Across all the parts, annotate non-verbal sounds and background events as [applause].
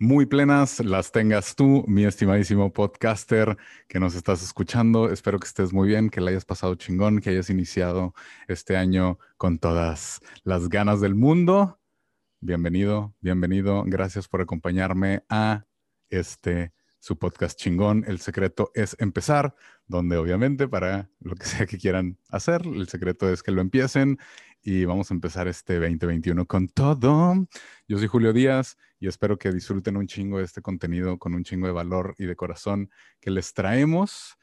muy plenas las tengas tú, mi estimadísimo podcaster que nos estás escuchando. Espero que estés muy bien, que le hayas pasado chingón, que hayas iniciado este año con todas las ganas del mundo. Bienvenido, bienvenido. Gracias por acompañarme a este su podcast chingón. El secreto es empezar, donde obviamente para lo que sea que quieran hacer, el secreto es que lo empiecen y vamos a empezar este 2021 con todo. Yo soy Julio Díaz y espero que disfruten un chingo de este contenido con un chingo de valor y de corazón que les traemos.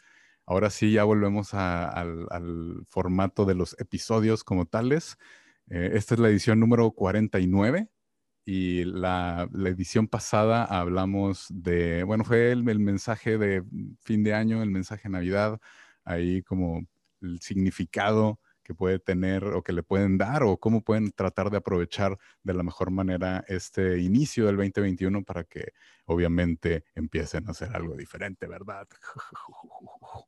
Ahora sí, ya volvemos al, formato de los episodios como tales. Eh, esta es la edición número 49 y la, edición pasada hablamos de, bueno, fue el, el, mensaje de fin de año, el mensaje de Navidad, ahí como el significado que puede tener o que le pueden dar o cómo pueden tratar de aprovechar de la mejor manera este inicio del 2021 para que obviamente empiecen a hacer algo diferente, ¿verdad? [laughs]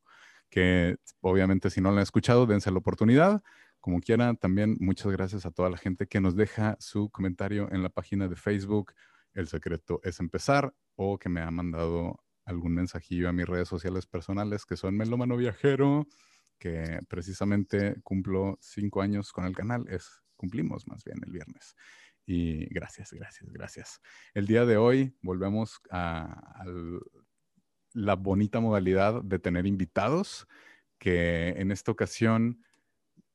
que obviamente si no lo han escuchado, dense la oportunidad. Como quieran, también muchas gracias a toda la gente que nos deja su comentario en la página de Facebook. El secreto es empezar o que me ha mandado algún mensajillo a mis redes sociales personales que son Melómano Viajero, que precisamente cumplo cinco años con el canal, es, cumplimos más bien el viernes. Y gracias, gracias, gracias. El día de hoy volvemos a, la bonita modalidad de tener invitados, que en esta ocasión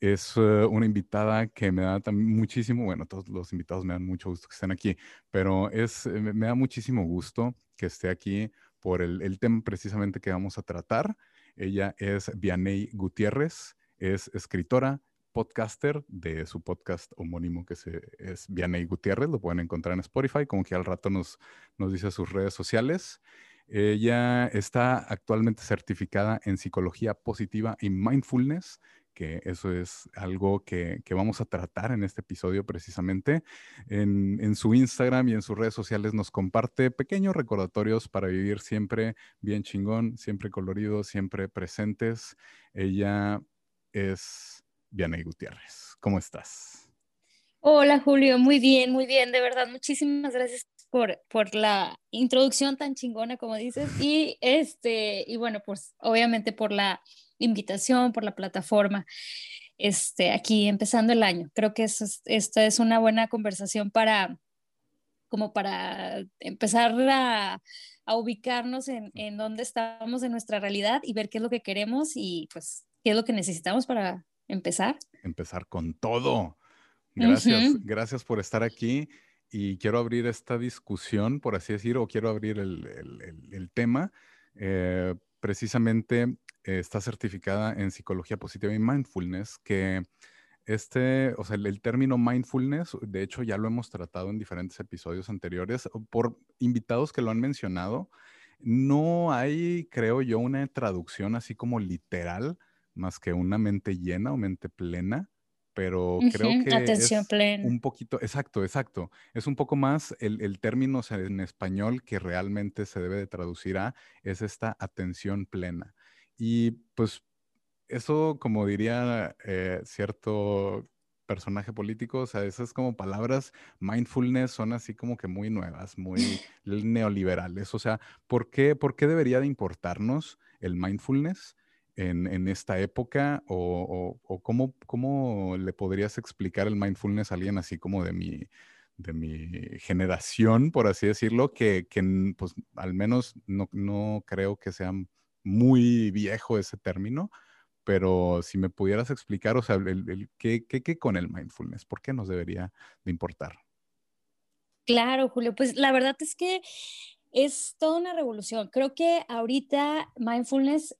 es eh, una invitada que me da muchísimo, bueno, todos los invitados me dan mucho gusto que estén aquí, pero es, me da muchísimo gusto que esté aquí por el, el tema precisamente que vamos a tratar ella es Vianey Gutiérrez, es escritora, podcaster de su podcast homónimo que es Vianey Gutiérrez, lo pueden encontrar en Spotify, como que al rato nos, nos dice sus redes sociales. Ella está actualmente certificada en psicología positiva y mindfulness que eso es algo que, vamos a tratar en este episodio precisamente. En, su Instagram y en sus redes sociales nos comparte pequeños recordatorios para vivir siempre bien chingón, siempre colorido, siempre presentes. Ella es Vianey Gutiérrez. ¿Cómo estás? Hola Julio, muy bien, muy bien, de verdad, muchísimas gracias por, por la introducción tan chingona como dices y este, y bueno, pues obviamente por la invitación, por la plataforma. Este, aquí empezando el año. Creo que esto es, esta es una buena conversación para, como para empezar a, a ubicarnos en, en dónde estamos en nuestra realidad y ver qué es lo que queremos y pues qué es lo que necesitamos para empezar. Empezar con todo. Gracias, gracias por estar aquí y quiero abrir esta discusión, por así decir, o quiero abrir el, el, el tema. Eh, precisamente está certificada en psicología positiva y mindfulness, que este, o sea, el, término mindfulness, de hecho ya lo hemos tratado en diferentes episodios anteriores por invitados que lo han mencionado. No hay, creo yo, una traducción así como literal, más que una mente llena o mente plena, pero creo que Atención es un poquito, exacto, exacto. Es un poco más el, el término en español que realmente se debe de traducir a, es esta atención plena. Y pues eso, como diría eh, cierto personaje político, o sea, esas como palabras mindfulness son así como que muy nuevas, muy [laughs] neoliberales. O sea, ¿por qué, por qué debería de importarnos el mindfulness en, en esta época? ¿O, o, cómo, cómo, le podrías explicar el mindfulness a alguien así como de mi, de mi generación, por así decirlo, que, que pues al menos no, no creo que sean muy viejo ese término, pero si me pudieras explicar, o sea, el, ¿qué, qué, con el mindfulness? ¿Por qué nos debería de importar? Claro, Julio, pues la verdad es que es toda una revolución. Creo que ahorita mindfulness,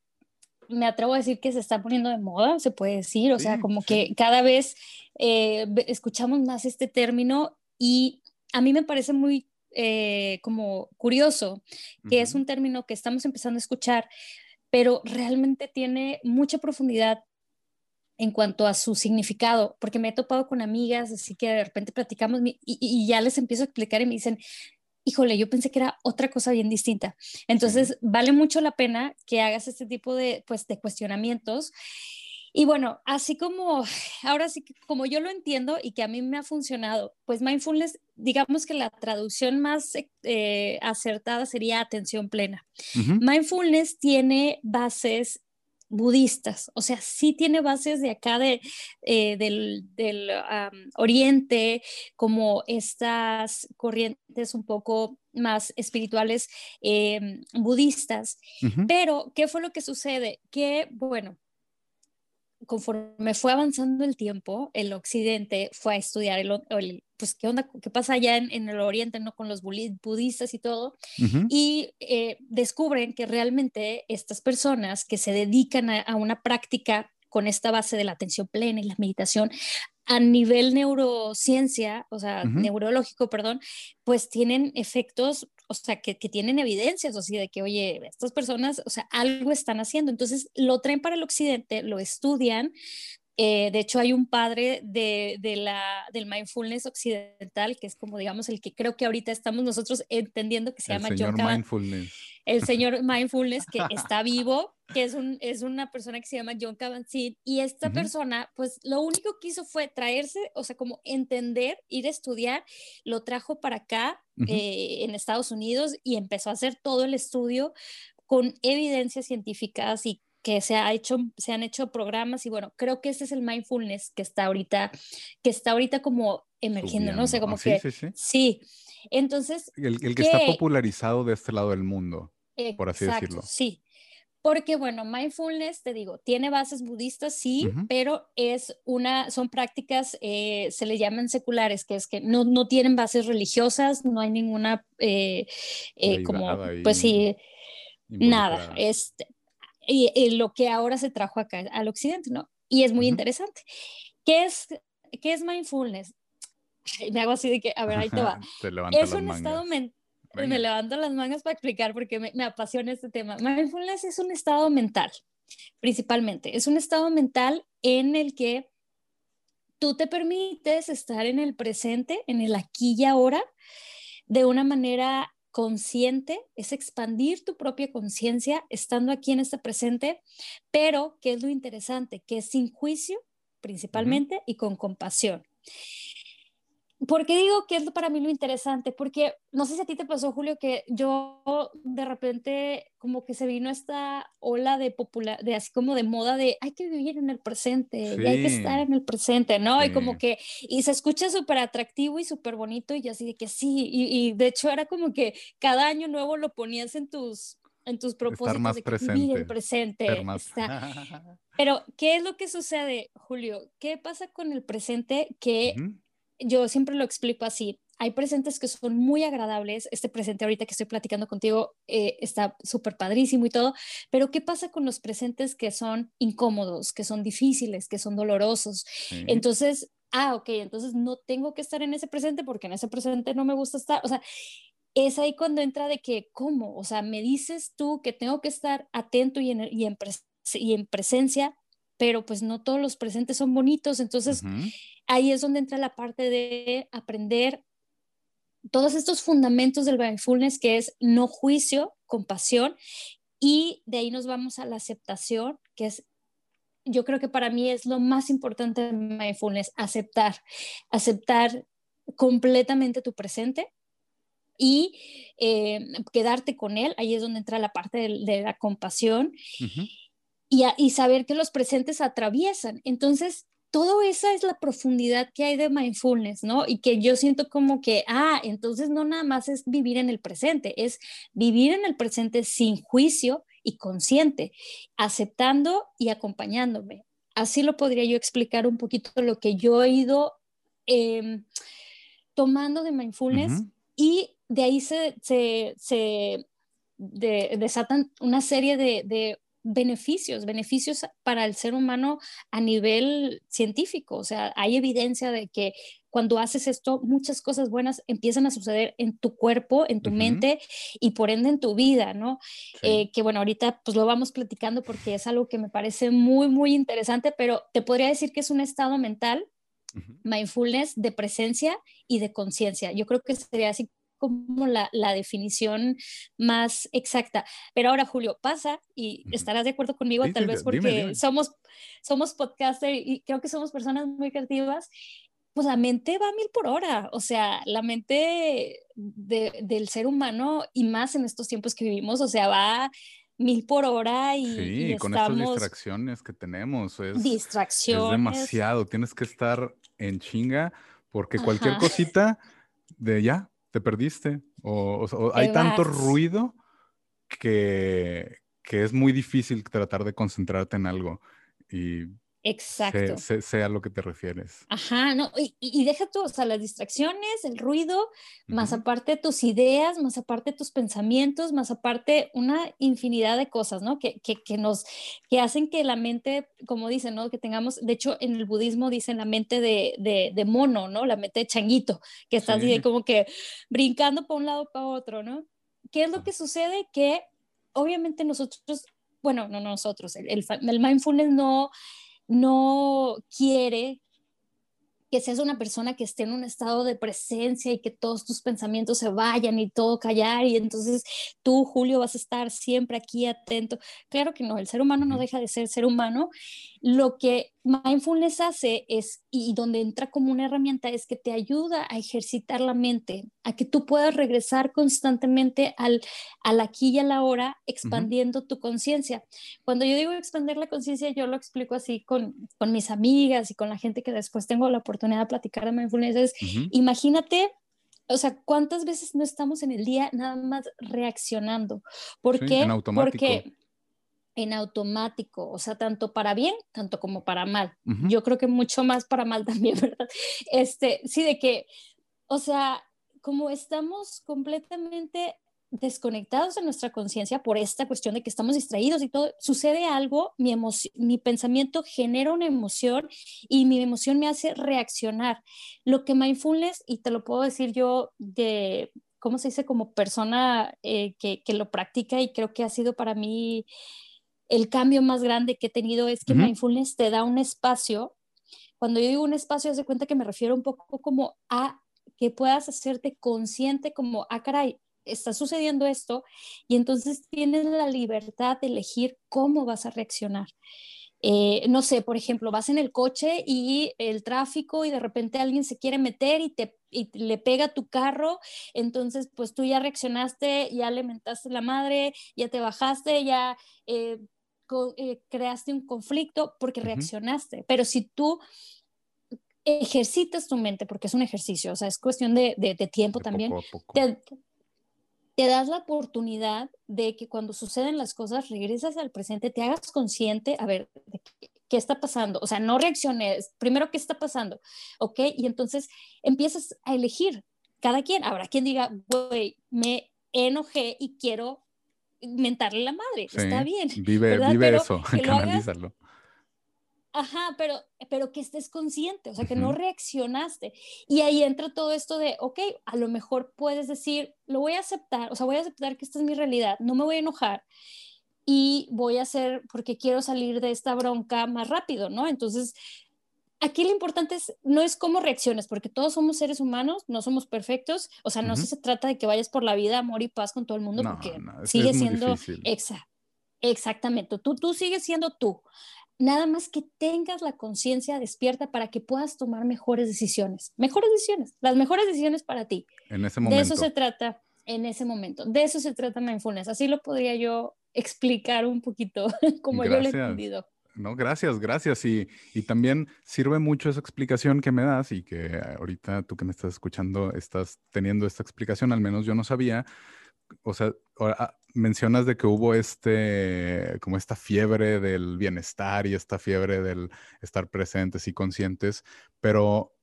me atrevo a decir que se está poniendo de moda, se puede decir, o sea, como que cada vez eh, escuchamos más este término y a mí me parece muy eh, como curioso, que es un término que estamos empezando a escuchar, pero realmente tiene mucha profundidad en cuanto a su significado, porque me he topado con amigas, así que de repente platicamos y, ya les empiezo a explicar y me dicen, híjole, yo pensé que era otra cosa bien distinta. Entonces, vale mucho la pena que hagas este tipo de, pues, de cuestionamientos. Y bueno, así como, [sighs] ahora sí que como yo lo entiendo y que a mí me ha funcionado, pues mindfulness, digamos que la traducción más eh, acertada sería atención plena. Mindfulness tiene bases budistas, o sea, sí tiene bases de acá de, eh, del, oriente, como estas corrientes un poco más espirituales em, budistas. Pero, ¿qué fue lo que sucede? Que, bueno, conforme fue avanzando el tiempo, el occidente fue a estudiar el, pues qué onda, qué pasa allá en, el oriente, ¿no? Con los budistas y todo, y eh, descubren que realmente estas personas que se dedican a, una práctica con esta base de la atención plena y la meditación, a nivel neurociencia, o sea, neurológico, perdón, pues tienen efectos o sea, que, tienen evidencias, o sea, de que, oye, estas personas, o sea, algo están haciendo. Entonces, lo traen para el occidente, lo estudian. Eh, de hecho, hay un padre de, la, del mindfulness occidental, que es como, digamos, el que creo que ahorita estamos nosotros entendiendo que se llama John Mindfulness. El [laughs] señor Mindfulness, que está vivo, que es, un, es una persona que se llama John Kabat-Zinn, y esta persona, pues lo único que hizo fue traerse, o sea, como entender, ir a estudiar, lo trajo para acá, eh, en Estados Unidos, y empezó a hacer todo el estudio con evidencias científicas y que se, ha hecho, se han hecho programas y bueno, creo que ese es el mindfulness que está ahorita, que está ahorita como emergiendo, no sé, como ah, que... Sí, sí, sí. entonces... El, el que, está popularizado de este lado del mundo, por así decirlo. Sí, porque bueno, mindfulness, te digo, tiene bases budistas, sí, pero es una, son prácticas, eh, se le llaman seculares, que es que no, no tienen bases religiosas, no hay ninguna, eh, eh, como, pues sí, nada, este, y, lo que ahora se trajo acá al occidente, ¿no? Y es muy interesante. ¿Qué es, ¿Qué es mindfulness? Me hago así de que, a ver, ahí te va. [laughs] es un estado mental me levanto las mangas para explicar porque me, me, apasiona este tema. Mindfulness es un estado mental, principalmente. Es un estado mental en el que tú te permites estar en el presente, en el aquí y ahora, de una manera consciente, es expandir tu propia conciencia estando aquí en este presente, pero, ¿qué es lo interesante? Que es sin juicio, principalmente, y con compasión. ¿Por qué digo que es para mí lo interesante? Porque no sé si a ti te pasó, Julio, que yo de repente como que se vino esta ola de popular, de así como de moda de hay que vivir en el presente y hay que estar en el presente, ¿no? Y como que, y se escucha súper atractivo y súper bonito y así de que sí, y, de hecho era como que cada año nuevo lo ponías en tus, en tus propósitos estar más de presente. el presente. [laughs] Pero, ¿qué es lo que sucede, Julio? ¿Qué pasa con el presente que yo siempre lo explico así. Hay presentes que son muy agradables. Este presente ahorita que estoy platicando contigo eh, está súper padrísimo y todo, pero ¿qué pasa con los presentes que son incómodos, que son difíciles, que son dolorosos? Entonces, ah, ok, entonces no tengo que estar en ese presente porque en ese presente no me gusta estar. O sea, es ahí cuando entra de que, ¿cómo? O sea, me dices tú que tengo que estar atento y en, y en, y en presencia, pero pues no todos los presentes son bonitos. Entonces, ahí es donde entra la parte de aprender todos estos fundamentos del mindfulness, que es no juicio, compasión, y de ahí nos vamos a la aceptación, que es, yo creo que para mí es lo más importante de mindfulness, aceptar, aceptar completamente tu presente y eh, quedarte con él, ahí es donde entra la parte de, la compasión. Y, y, saber que los presentes atraviesan. Entonces, todo esa es la profundidad que hay de mindfulness, ¿no? Y que yo siento como que, ah, entonces no nada más es vivir en el presente, es vivir en el presente sin juicio y consciente, aceptando y acompañándome. Así lo podría yo explicar un poquito lo que yo he ido em, tomando de mindfulness y de ahí se, se, desatan una serie de beneficios, beneficios para el ser humano a nivel científico. O sea, hay evidencia de que cuando haces esto, muchas cosas buenas empiezan a suceder en tu cuerpo, en tu mente y por ende en tu vida, ¿no? Eh, que bueno, ahorita pues lo vamos platicando porque es algo que me parece muy, muy interesante, pero te podría decir que es un estado mental, mindfulness de presencia y de conciencia. Yo creo que sería así como la, definición más exacta. Pero ahora, Julio, pasa y estarás de acuerdo conmigo, tal vez porque somos somos podcaster y creo que somos personas muy creativas. Pues la mente va a mil por hora, o sea, la mente del ser humano y más en estos tiempos que vivimos, o sea, va mil por hora y, sí, con estas distracciones que tenemos. Es, distracciones. Es demasiado, tienes que estar en chinga porque cualquier cosita de ya, te perdiste. O, hay tanto ruido que, que, es muy difícil tratar de concentrarte en algo. Y Exacto. Sé, a lo que te refieres. Ajá, no, y, y, deja tú, o sea, las distracciones, el ruido, más aparte tus ideas, más aparte tus pensamientos, más aparte una infinidad de cosas, ¿no? Que, que, que, nos, que hacen que la mente, como dicen, ¿no? Que tengamos, de hecho, en el budismo dicen la mente de, de, de mono, ¿no? La mente de changuito, que está así de como que brincando para un lado para otro, ¿no? ¿Qué es lo que sucede? Que obviamente nosotros, bueno, no nosotros, el, el, el mindfulness no no quiere que seas una persona que esté en un estado de presencia y que todos tus pensamientos se vayan y todo callar y entonces tú, Julio, vas a estar siempre aquí atento. Claro que no, el ser humano no deja de ser ser humano. Lo que mindfulness hace es, y donde entra como una herramienta, es que te ayuda a ejercitar la mente, a que tú puedas regresar constantemente al, al aquí y a la hora, expandiendo tu conciencia. Cuando yo digo expandir la conciencia, yo lo explico así con, con mis amigas y con la gente que después tengo la oportunidad de platicar de mindfulness. Es, imagínate o sea, ¿cuántas veces no estamos en el día nada más reaccionando? ¿Por qué? En automático. Porque en automático, o sea, tanto para bien, tanto como para mal. Yo creo que mucho más para mal también, [laughs] ¿verdad? Este, sí, de que, o sea, como estamos completamente desconectados de nuestra conciencia por esta cuestión de que estamos distraídos y todo, sucede algo, mi, mi pensamiento genera una emoción y mi emoción me hace reaccionar. Lo que mindfulness, y te lo puedo decir yo de, ¿cómo se dice? Como persona eh, que, que, lo practica y creo que ha sido para mí el cambio más grande que he tenido es que mindfulness te da un espacio. Cuando yo digo un espacio, haz de cuenta que me refiero un poco como a que puedas hacerte consciente como, ah, caray, está sucediendo esto y entonces tienes la libertad de elegir cómo vas a reaccionar. Eh, no sé, por ejemplo, vas en el coche y el tráfico y de repente alguien se quiere meter y te y le pega tu carro, entonces pues tú ya reaccionaste, ya le mentaste la madre, ya te bajaste, ya eh, eh, creaste un conflicto porque reaccionaste. Pero si tú ejercitas tu mente, porque es un ejercicio, o sea, es cuestión de, de, tiempo también, Te, te, das la oportunidad de que cuando suceden las cosas, regresas al presente, te hagas consciente, a ver, qué, qué, está pasando, o sea, no reacciones, primero, ¿qué está pasando? ¿Ok? Y entonces empiezas a elegir, cada quien, habrá quien diga, güey, me enojé y quiero mentarle la madre. Está bien. Vive, vive eso, [laughs] canalízalo. Ajá, pero, pero que estés consciente, o sea, que no reaccionaste. Y ahí entra todo esto de, ok, a lo mejor puedes decir, lo voy a aceptar, o sea, voy a aceptar que esta es mi realidad, no me voy a enojar y voy a hacer porque quiero salir de esta bronca más rápido, ¿no? Entonces, aquí lo importante es, no es cómo reacciones, porque todos somos seres humanos, no somos perfectos, o sea, no se trata de que vayas por la vida amor y paz con todo el mundo, porque sigue siendo, exactamente, tú, tú sigues siendo tú, nada más que tengas la conciencia despierta para que puedas tomar mejores decisiones, mejores decisiones, las mejores decisiones para ti. En ese momento. De eso se trata, en ese momento, de eso se trata mindfulness, así lo podría yo explicar un poquito [laughs] como yo lo he entendido. No, gracias, gracias. Y, y, también sirve mucho esa explicación que me das y que ahorita tú que me estás escuchando estás teniendo esta explicación, al menos yo no sabía. O sea, ah, mencionas de que hubo este, como esta fiebre del bienestar y esta fiebre del estar presentes y conscientes, pero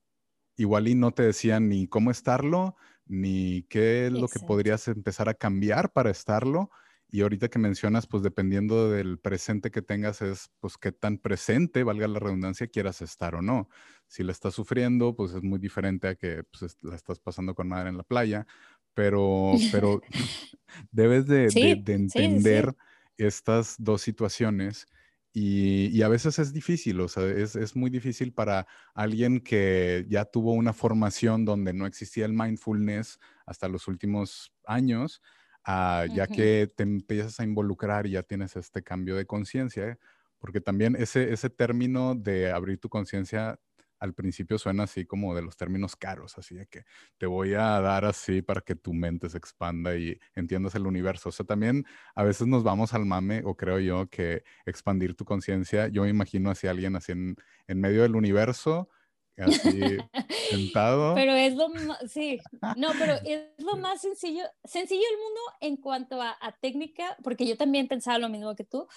igual y no te decían ni cómo estarlo, ni qué es lo que podrías empezar a cambiar para estarlo y ahorita que mencionas, pues dependiendo del presente que tengas, es pues qué tan presente, valga la redundancia, quieras estar o no. Si la estás sufriendo, pues es muy diferente a que pues, la estás pasando con madre en la playa, pero, pero [laughs] debes de, entender estas dos situaciones y, a veces es difícil, o sea, es, es, muy difícil para alguien que ya tuvo una formación donde no existía el mindfulness hasta los últimos años, ya que te empiezas a involucrar y ya tienes este cambio de conciencia, porque también ese, ese término de abrir tu conciencia al principio suena así como de los términos caros, así de que te voy a dar así para que tu mente se expanda y entiendas el universo. O sea, también a veces nos vamos al mame, o creo yo que expandir tu conciencia, yo me imagino así alguien así en, medio del universo, así [laughs] sentado. Pero es lo más, sí, no, pero [laughs] es lo más sencillo, sencillo el mundo en cuanto a, técnica, porque yo también pensaba lo mismo que tú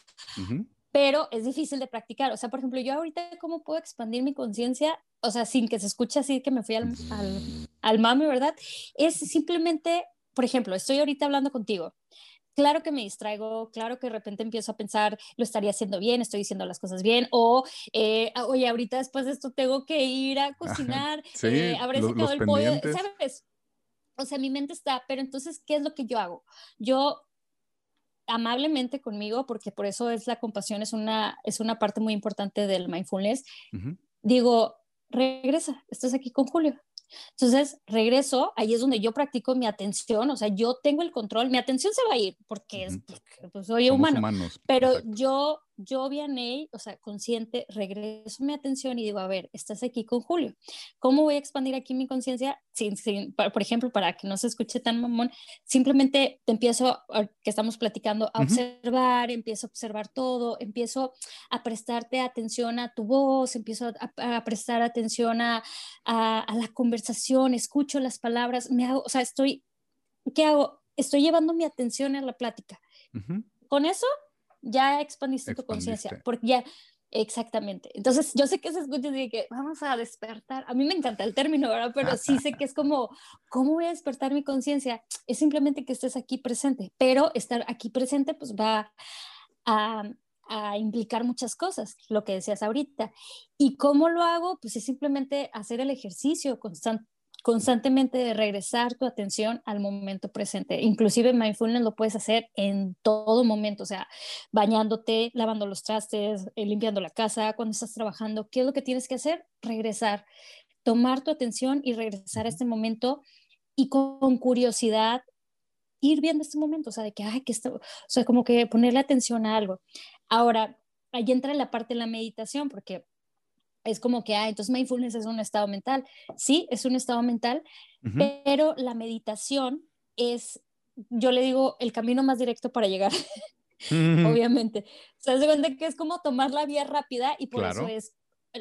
pero es difícil de practicar. O sea, por ejemplo, yo ahorita, ¿cómo puedo expandir mi conciencia? O sea, sin que se escuche así que me fui al, al, al mame, ¿verdad? Es simplemente, por ejemplo, estoy ahorita hablando contigo. Claro que me distraigo, claro que de repente empiezo a pensar, lo estaría haciendo bien, estoy diciendo las cosas bien, o, eh, ah, oye, ahorita después de esto tengo que ir a cocinar, sí, eh, habré secado el pollo, ¿sabes? O sea, mi mente está, pero entonces, ¿qué es lo que yo hago? Yo amablemente conmigo, porque por eso es la compasión, es una, es una parte muy importante del mindfulness. Digo, regresa, estás aquí con Julio. Entonces, regreso, ahí es donde yo practico mi atención, o sea, yo tengo el control, mi atención se va a ir porque, es, pues, soy humano, pero yo yo, Vianey, o sea, consciente, regreso mi atención y digo, a ver, estás aquí con Julio. ¿Cómo voy a expandir aquí mi conciencia? Sin, por ejemplo, para que no se escuche tan mamón, simplemente te empiezo, que estamos platicando, a observar, empiezo a observar todo, empiezo a prestarte atención a tu voz, empiezo a, prestar atención a, a, la conversación, escucho las palabras, me hago, o sea, estoy, ¿qué hago? Estoy llevando mi atención a la plática. Con eso ya expandiste tu conciencia, porque ya, exactamente. Entonces, yo sé que se escucha y que vamos a despertar. A mí me encanta el término, ¿verdad? Pero sí sé que es como, ¿cómo voy a despertar mi conciencia? Es simplemente que estés aquí presente, pero estar aquí presente pues va a, a implicar muchas cosas, lo que decías ahorita. ¿Y cómo lo hago? Pues es simplemente hacer el ejercicio constante constantemente de regresar tu atención al momento presente. Inclusive mindfulness lo puedes hacer en todo momento, o sea, bañándote, lavando los trastes, eh, limpiando la casa, cuando estás trabajando. ¿Qué es lo que tienes que hacer? Regresar, tomar tu atención y regresar a este momento y con, curiosidad ir viendo este momento, o sea, de que, ay, que esto, o sea, como que ponerle atención a algo. Ahora, ahí entra la parte de la meditación, porque es como que, ah, entonces mindfulness es un estado mental. Sí, es un estado mental, pero la meditación es, yo le digo, el camino más directo para llegar, [laughs] obviamente. O sea, se cuenta que es como tomar la vía rápida y por eso es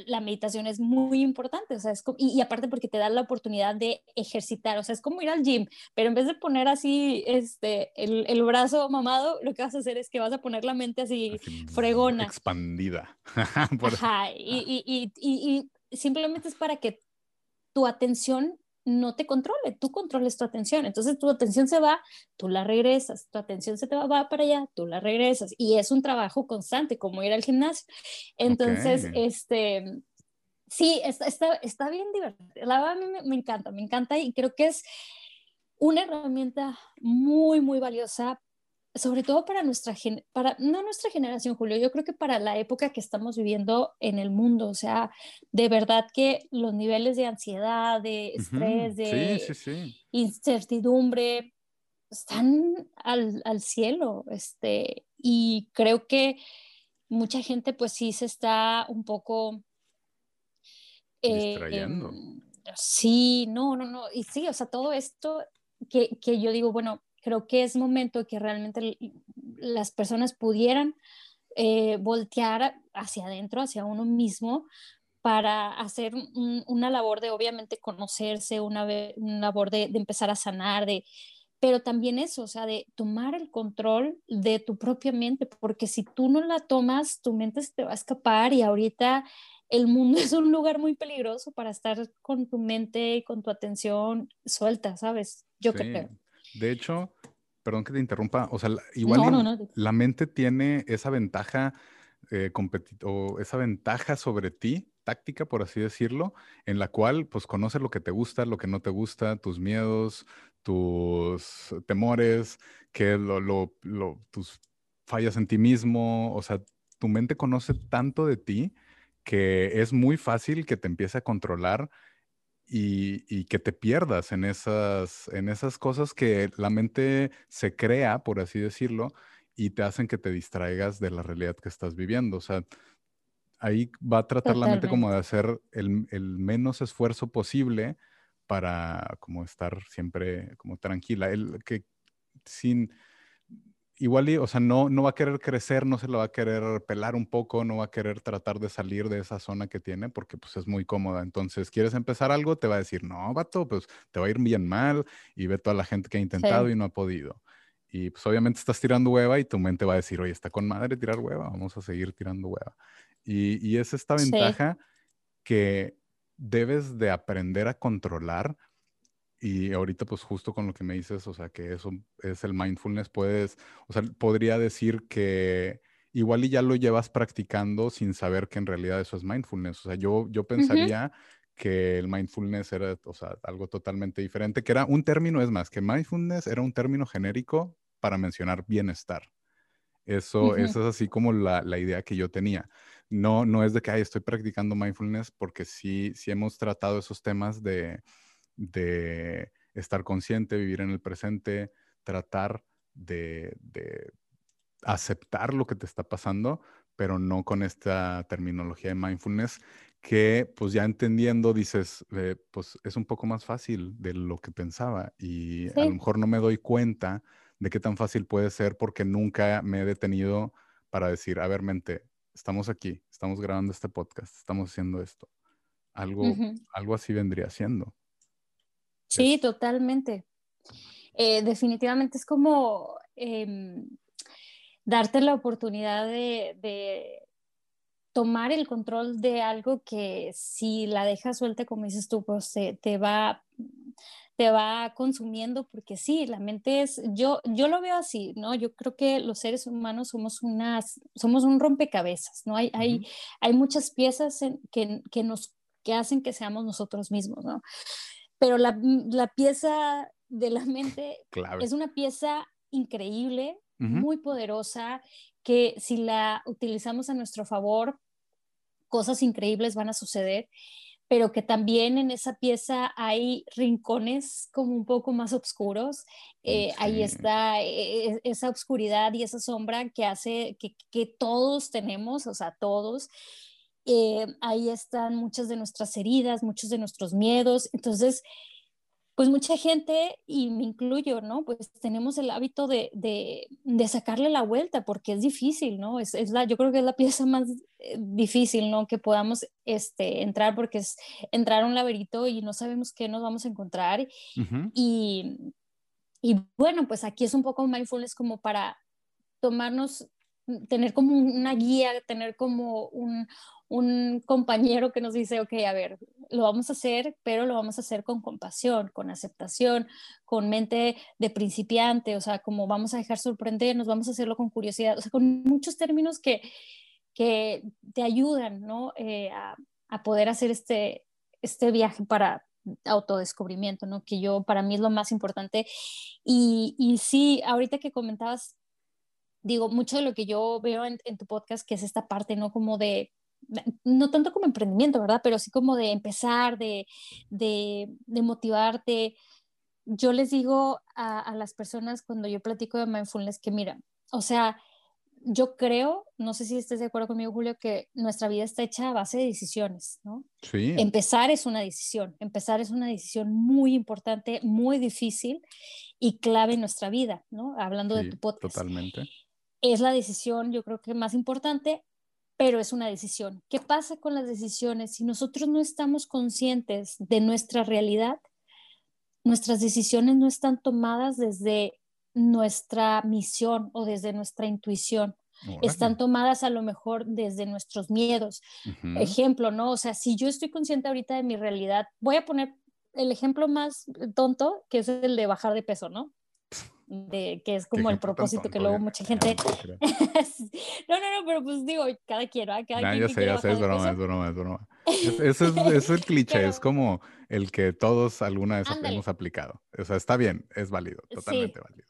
la meditación es muy importante, o sea, es y, aparte porque te da la oportunidad de ejercitar, o sea, es como ir al gym, pero en vez de poner así este, el, el brazo mamado, lo que vas a hacer es que vas a poner la mente así, fregona. Expandida. [laughs] Ajá, y, y, y, y simplemente es para que tu atención no te controle, tú controles tu atención. Entonces tu atención se va, tú la regresas, tu atención se te va, va para allá, tú la regresas. Y es un trabajo constante, como ir al gimnasio. Entonces, este, sí, está, está, está, bien divertido. La verdad a mí me, me encanta, me encanta y creo que es una herramienta muy, muy valiosa sobre todo para nuestra, para, no nuestra generación, Julio, yo creo que para la época que estamos viviendo en el mundo, o sea, de verdad que los niveles de ansiedad, de estrés, de incertidumbre, están al, al, cielo, este, y creo que mucha gente pues sí se está un poco... Eh, Distrayendo. sí, no, no, no, y sí, o sea, todo esto que, que yo digo, bueno, creo que es momento que realmente las personas pudieran eh, voltear hacia adentro, hacia uno mismo, para hacer una labor de obviamente conocerse, una, labor de, empezar a sanar, de, pero también eso, o sea, de tomar el control de tu propia mente, porque si tú no la tomas, tu mente se te va a escapar y ahorita el mundo [laughs] es un lugar muy peligroso para estar con tu mente y con tu atención suelta, ¿sabes? Yo creo. De hecho, perdón que te interrumpa, o sea, igual la mente tiene esa ventaja eh, o esa ventaja sobre ti, táctica, por así decirlo, en la cual pues conoce lo que te gusta, lo que no te gusta, tus miedos, tus temores, que lo, lo, tus fallas en ti mismo, o sea, tu mente conoce tanto de ti que es muy fácil que te empiece a controlar y, que te pierdas en esas, en esas cosas que la mente se crea, por así decirlo, y te hacen que te distraigas de la realidad que estás viviendo. O sea, ahí va a tratar la mente como de hacer el, el, menos esfuerzo posible para como estar siempre como tranquila. El, que sin igual, y, o sea, no, no va a querer crecer, no se lo va a querer pelar un poco, no va a querer tratar de salir de esa zona que tiene porque pues es muy cómoda. Entonces, ¿quieres empezar algo? Te va a decir, no, vato, pues te va a ir bien mal y ve toda la gente que ha intentado y no ha podido. Y pues obviamente estás tirando hueva y tu mente va a decir, oye, está con madre tirar hueva, vamos a seguir tirando hueva. Y, y es esta ventaja que debes de aprender a controlar y ahorita, pues justo con lo que me dices, o sea, que eso es el mindfulness, puedes, o sea, podría decir que igual y ya lo llevas practicando sin saber que en realidad eso es mindfulness. O sea, yo, yo pensaría que el mindfulness era, o sea, algo totalmente diferente, que era un término, es más, que mindfulness era un término genérico para mencionar bienestar. Eso, eso es así como la, la, idea que yo tenía. No, no es de que, ay, estoy practicando mindfulness, porque sí, sí hemos tratado esos temas de de estar consciente, vivir en el presente, tratar de, aceptar lo que te está pasando, pero no con esta terminología de mindfulness que pues ya entendiendo dices, eh, pues es un poco más fácil de lo que pensaba y a lo mejor no me doy cuenta de qué tan fácil puede ser porque nunca me he detenido para decir, a ver, mente, estamos aquí, estamos grabando este podcast, estamos haciendo esto. Algo, algo así vendría siendo. Sí, totalmente. Eh, definitivamente es como em, darte la oportunidad de, tomar el control de algo que si la dejas suelta, como dices tú, pues te, va te va consumiendo porque sí, la mente es, yo, yo lo veo así, ¿no? Yo creo que los seres humanos somos unas, somos un rompecabezas, ¿no? Hay, hay, hay muchas piezas que, que, nos, que hacen que seamos nosotros mismos, ¿no? Pero la, la pieza de la mente [laughs] es una pieza increíble, muy poderosa, que si la utilizamos a nuestro favor, cosas increíbles van a suceder, pero que también en esa pieza hay rincones como un poco más oscuros. Eh, ahí está eh, e, esa oscuridad y esa sombra que hace que, que todos tenemos, o sea, todos. Eh, ahí están muchas de nuestras heridas, muchos de nuestros miedos. Entonces, pues mucha gente, y me incluyo, ¿no? Pues tenemos el hábito de, de, sacarle la vuelta porque es difícil, ¿no? Es, es, la, yo creo que es la pieza más eh, difícil, ¿no? Que podamos este, entrar porque es entrar a un laberinto y no sabemos qué nos vamos a encontrar. y, y bueno, pues aquí es un poco mindfulness como para tomarnos tener como una guía, tener como un, un compañero que nos dice, ok, a ver, lo vamos a hacer, pero lo vamos a hacer con compasión, con aceptación, con mente de principiante, o sea, como vamos a dejar sorprendernos, vamos a hacerlo con curiosidad, o sea, con muchos términos que, que te ayudan, ¿no? Eh, a, a, poder hacer este, este viaje para autodescubrimiento, ¿no? Que yo, para mí es lo más importante. Y, y sí, ahorita que comentabas digo, mucho de lo que yo veo en, tu podcast, que es esta parte, ¿no? Como de, no tanto como emprendimiento, ¿verdad? Pero sí como de empezar, de, de, motivarte. Yo les digo a, a, las personas cuando yo platico de mindfulness que, mira, o sea, yo creo, no sé si estés de acuerdo conmigo, Julio, que nuestra vida está hecha a base de decisiones, ¿no? Sí. Empezar es una decisión, empezar es una decisión muy importante, muy difícil y clave en nuestra vida, ¿no? Hablando de tu podcast. Totalmente es la decisión, yo creo que más importante, pero es una decisión. ¿Qué pasa con las decisiones? Si nosotros no estamos conscientes de nuestra realidad, nuestras decisiones no están tomadas desde nuestra misión o desde nuestra intuición. Están tomadas a lo mejor desde nuestros miedos. Ejemplo, ¿no? O sea, si yo estoy consciente ahorita de mi realidad, voy a poner el ejemplo más tonto, que es el de bajar de peso, ¿no? De que es como el propósito que luego mucha gente... [laughs] no, no, no, pero pues digo, cada quien, ¿verdad? Cada quien ya sé, ya sé, es broma, es broma, [laughs] es broma, Eso es, el [laughs] cliché, es como el que todos alguna vez hemos aplicado. O sea, está bien, es válido, totalmente válido.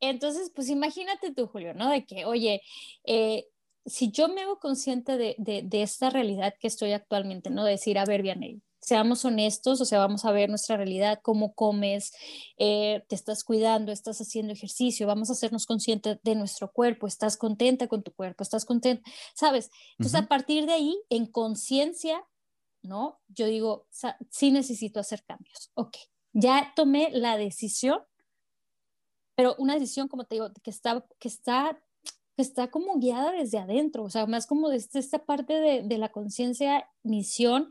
Entonces, pues imagínate tú, Julio, ¿no? De que, oye, eh, si yo me hago consciente de, de, de, esta realidad que estoy actualmente, ¿no? De decir, a ver, Vianney, seamos honestos, o sea, vamos a ver nuestra realidad, cómo comes, eh, te estás cuidando, estás haciendo ejercicio, vamos a hacernos conscientes de nuestro cuerpo, estás contenta con tu cuerpo, estás contenta, ¿sabes? Entonces, a partir de ahí, en conciencia, ¿no? Yo digo, sí necesito hacer cambios, ok, ya tomé la decisión, pero una decisión, como te digo, que está, que está está como guiada desde adentro, o sea, más como desde esta parte de, de la conciencia, misión,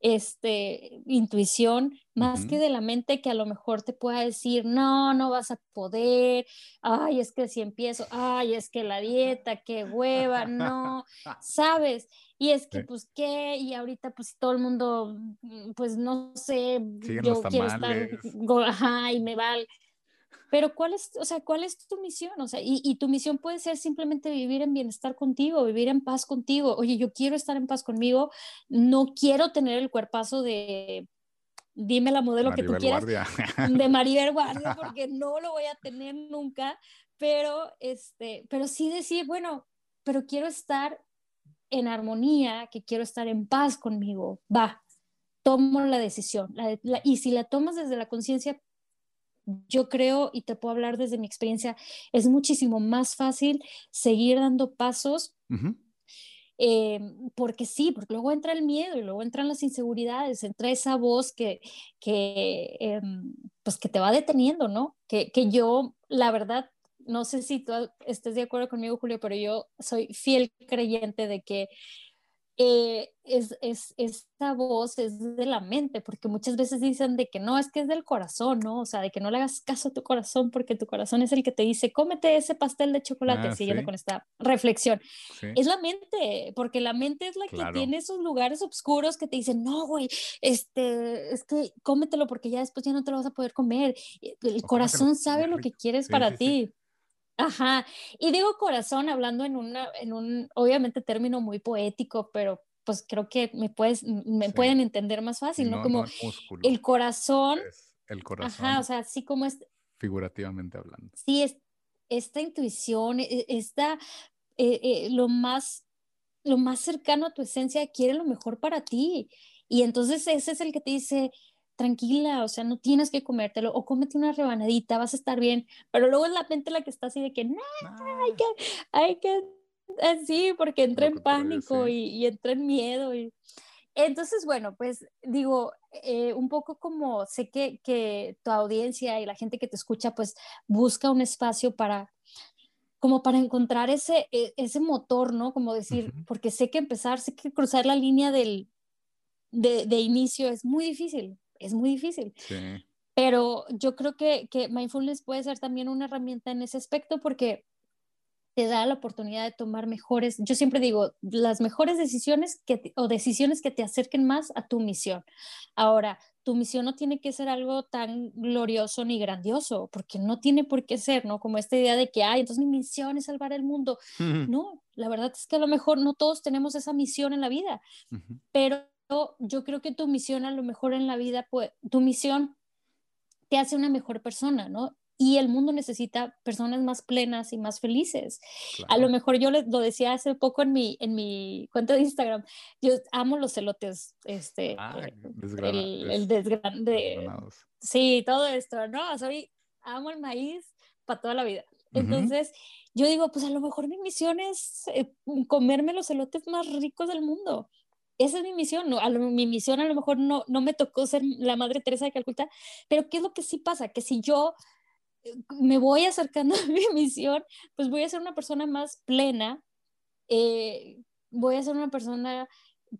este, intuición, más que de la mente que a lo mejor te pueda decir, no, no vas a poder, ay, es que si empiezo, ay, es que la dieta, qué hueva, no, [laughs] ¿sabes? Y es que, pues, ¿qué? Y ahorita, pues, todo el mundo, mm, pues, no sé, yo quiero estar, ajá, y me vale pero ¿cuál es, o sea, cuál es tu misión? O sea, y, y, tu misión puede ser simplemente vivir en bienestar contigo, vivir en paz contigo. Oye, yo quiero estar en paz conmigo, no quiero tener el cuerpazo de, dime la modelo que tú quieras, de Maribel Guardia, [laughs] porque no lo voy a tener nunca, pero, este, pero sí decir, bueno, pero quiero estar en armonía, que quiero estar en paz conmigo, va, tomo la decisión. y si la tomas desde la conciencia, yo creo, y te puedo hablar desde mi experiencia, es muchísimo más fácil seguir dando pasos. Eh, porque sí, porque luego entra el miedo y luego entran las inseguridades, entra esa voz que, que, em, pues que te va deteniendo, ¿no? Que, que yo, la verdad, no sé si tú estés de acuerdo conmigo, Julio, pero yo soy fiel creyente de que eh, es, es, esta voz es de la mente, porque muchas veces dicen de que no, es que es del corazón, ¿no? O sea, de que no le hagas caso a tu corazón porque tu corazón es el que te dice, cómete ese pastel de chocolate, ah, siguiendo con esta reflexión. Es la mente, porque la mente es la que tiene esos lugares oscuros que te dicen, no, güey, este, es que cómetelo porque ya después ya no te lo vas a poder comer. El corazón sabe lo que quieres para ti. Ajá, y digo corazón hablando en, una, en un, obviamente, término muy poético, pero pues creo que me, puedes, me pueden entender más fácil, ¿no? Como el corazón. el corazón. Ajá, o sea, así como es. Figurativamente hablando. Sí, es, esta intuición, e, esta, eh, eh, lo, más, lo más cercano a tu esencia quiere lo mejor para ti. Y entonces ese es el que te dice, tranquila, o sea, no tienes que comértelo, o cómete una rebanadita, vas a estar bien, pero luego es la mente la que está así de que, no, hay que, hay que, así, porque entra en pánico y, y, entra en miedo. Y... Entonces, bueno, pues digo, eh, un poco como sé que, que tu audiencia y la gente que te escucha, pues busca un espacio para como para encontrar ese, e, ese motor, ¿no? Como decir, porque sé que empezar, sé que cruzar la línea del, de, de, inicio es muy difícil, es muy difícil. Pero yo creo que, que mindfulness puede ser también una herramienta en ese aspecto porque te da la oportunidad de tomar mejores, yo siempre digo, las mejores decisiones que o decisiones que te acerquen más a tu misión. Ahora, tu misión no tiene que ser algo tan glorioso ni grandioso, porque no tiene por qué ser, ¿no? Como esta idea de que, ay, entonces mi misión es salvar el mundo. [laughs] No, la verdad es que a lo mejor no todos tenemos esa misión en la vida, pero yo creo que tu misión a lo mejor en la vida, pues tu misión te hace una mejor persona, ¿no? Y el mundo necesita personas más plenas y más felices. A lo mejor yo lo decía hace poco en mi, en mi cuenta de Instagram, yo amo los celotes, este, ah, eh, el, el desgrande. Sí, todo esto, ¿no? Soy, amo el maíz para toda la vida. Entonces, yo digo, pues a lo mejor mi misión es eh, comerme los celotes más ricos del mundo esa es mi misión, no, a mi misión a lo mejor no, no me tocó ser la Madre Teresa de Calcuta, pero ¿qué es lo que sí pasa? Que si yo eh, me voy acercando [laughs] a mi misión, pues voy a ser una persona más plena, eh, voy a ser una persona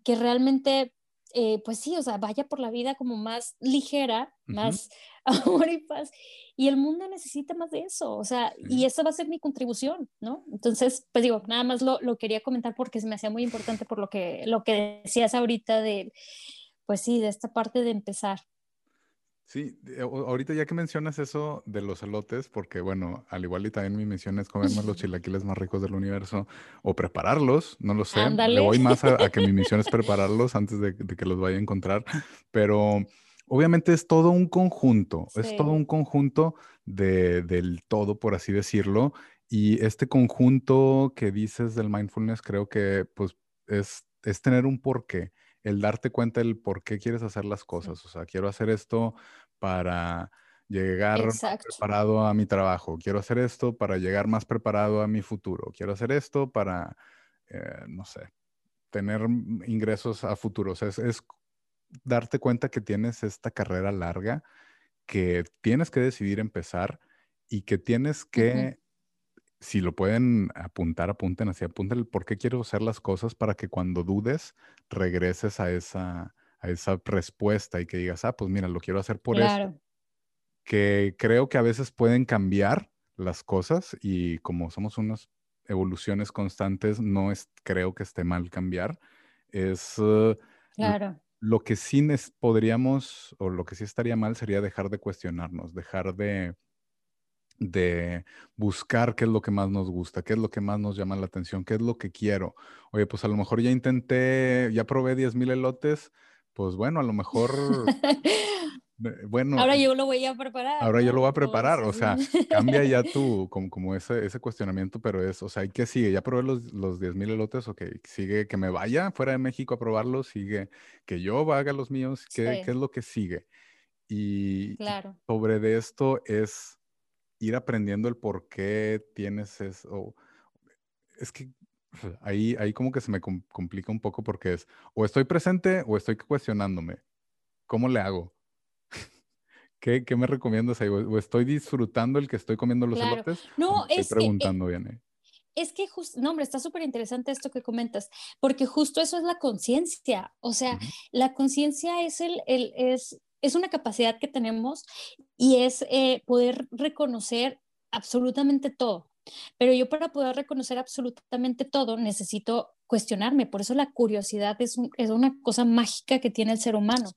que realmente eh, pues sí, o sea, vaya por la vida como más ligera, más [laughs] amor y paz. Y el mundo necesita más de eso, o sea, y esa va a ser mi contribución, ¿no? Entonces, pues digo, nada más lo, lo, quería comentar porque se me hacía muy importante por lo que, lo que decías ahorita de, pues sí, de esta parte de empezar. Sí, ahorita ya que mencionas eso de los elotes, porque bueno, al igual y también mi misión es comerme los [laughs] chilaquiles más ricos del universo o prepararlos, no lo sé. Le voy más a, que mi misión es [laughs] prepararlos antes de, que los vaya a encontrar, pero obviamente es todo un conjunto, es todo un conjunto de, del todo, por así decirlo. Y este conjunto que dices del mindfulness creo que pues es, es tener un porqué el darte cuenta del por qué quieres hacer las cosas. O sea, quiero hacer esto para llegar preparado a mi trabajo, quiero hacer esto para llegar más preparado a mi futuro, quiero hacer esto para, eh, no sé, tener ingresos a futuro. O sea, es, darte cuenta que tienes esta carrera larga, que tienes que decidir empezar y que tienes que si lo pueden apuntar, apunten así, apunten el por qué quiero hacer las cosas para que cuando dudes regreses a esa, a esa respuesta y que digas, ah, pues mira, lo quiero hacer por eso. Que creo que a veces pueden cambiar las cosas y como somos unas evoluciones constantes, no es, creo que esté mal cambiar. Es uh, claro. lo que sí podríamos, o lo que sí estaría mal sería dejar de cuestionarnos, dejar de de buscar qué es lo que más nos gusta, qué es lo que más nos llama la atención, qué es lo que quiero. Oye, pues a lo mejor ya intenté, ya probé 10 mil elotes, pues bueno, a lo mejor, [laughs] bueno. Ahora yo lo voy a preparar. Ahora yo lo voy a preparar, o sea, cambia ya tú, como, como ese, ese cuestionamiento, pero es, o sea, ¿qué sigue? Ya probé los, los 10 mil elotes, ok, sigue que me vaya fuera de México a probarlos, sigue que yo haga los míos, ¿qué, ¿qué es lo que sigue? Y claro. sobre de esto es ir aprendiendo el por qué tienes eso. Es que ahí, ahí como que se me complica un poco porque es o estoy presente o estoy cuestionándome. ¿Cómo le hago? [laughs] ¿Qué, ¿Qué, me recomiendas ahí? ¿O estoy disfrutando el que estoy comiendo los claro. No, es estoy preguntando bien. Eh, es que justo, no, hombre, está súper interesante esto que comentas, porque justo eso es la conciencia. O sea, la conciencia es el, el, es es una capacidad que tenemos y es eh, poder reconocer absolutamente todo. Pero yo para poder reconocer absolutamente todo necesito cuestionarme. Por eso la curiosidad es, una cosa mágica que tiene el ser humano.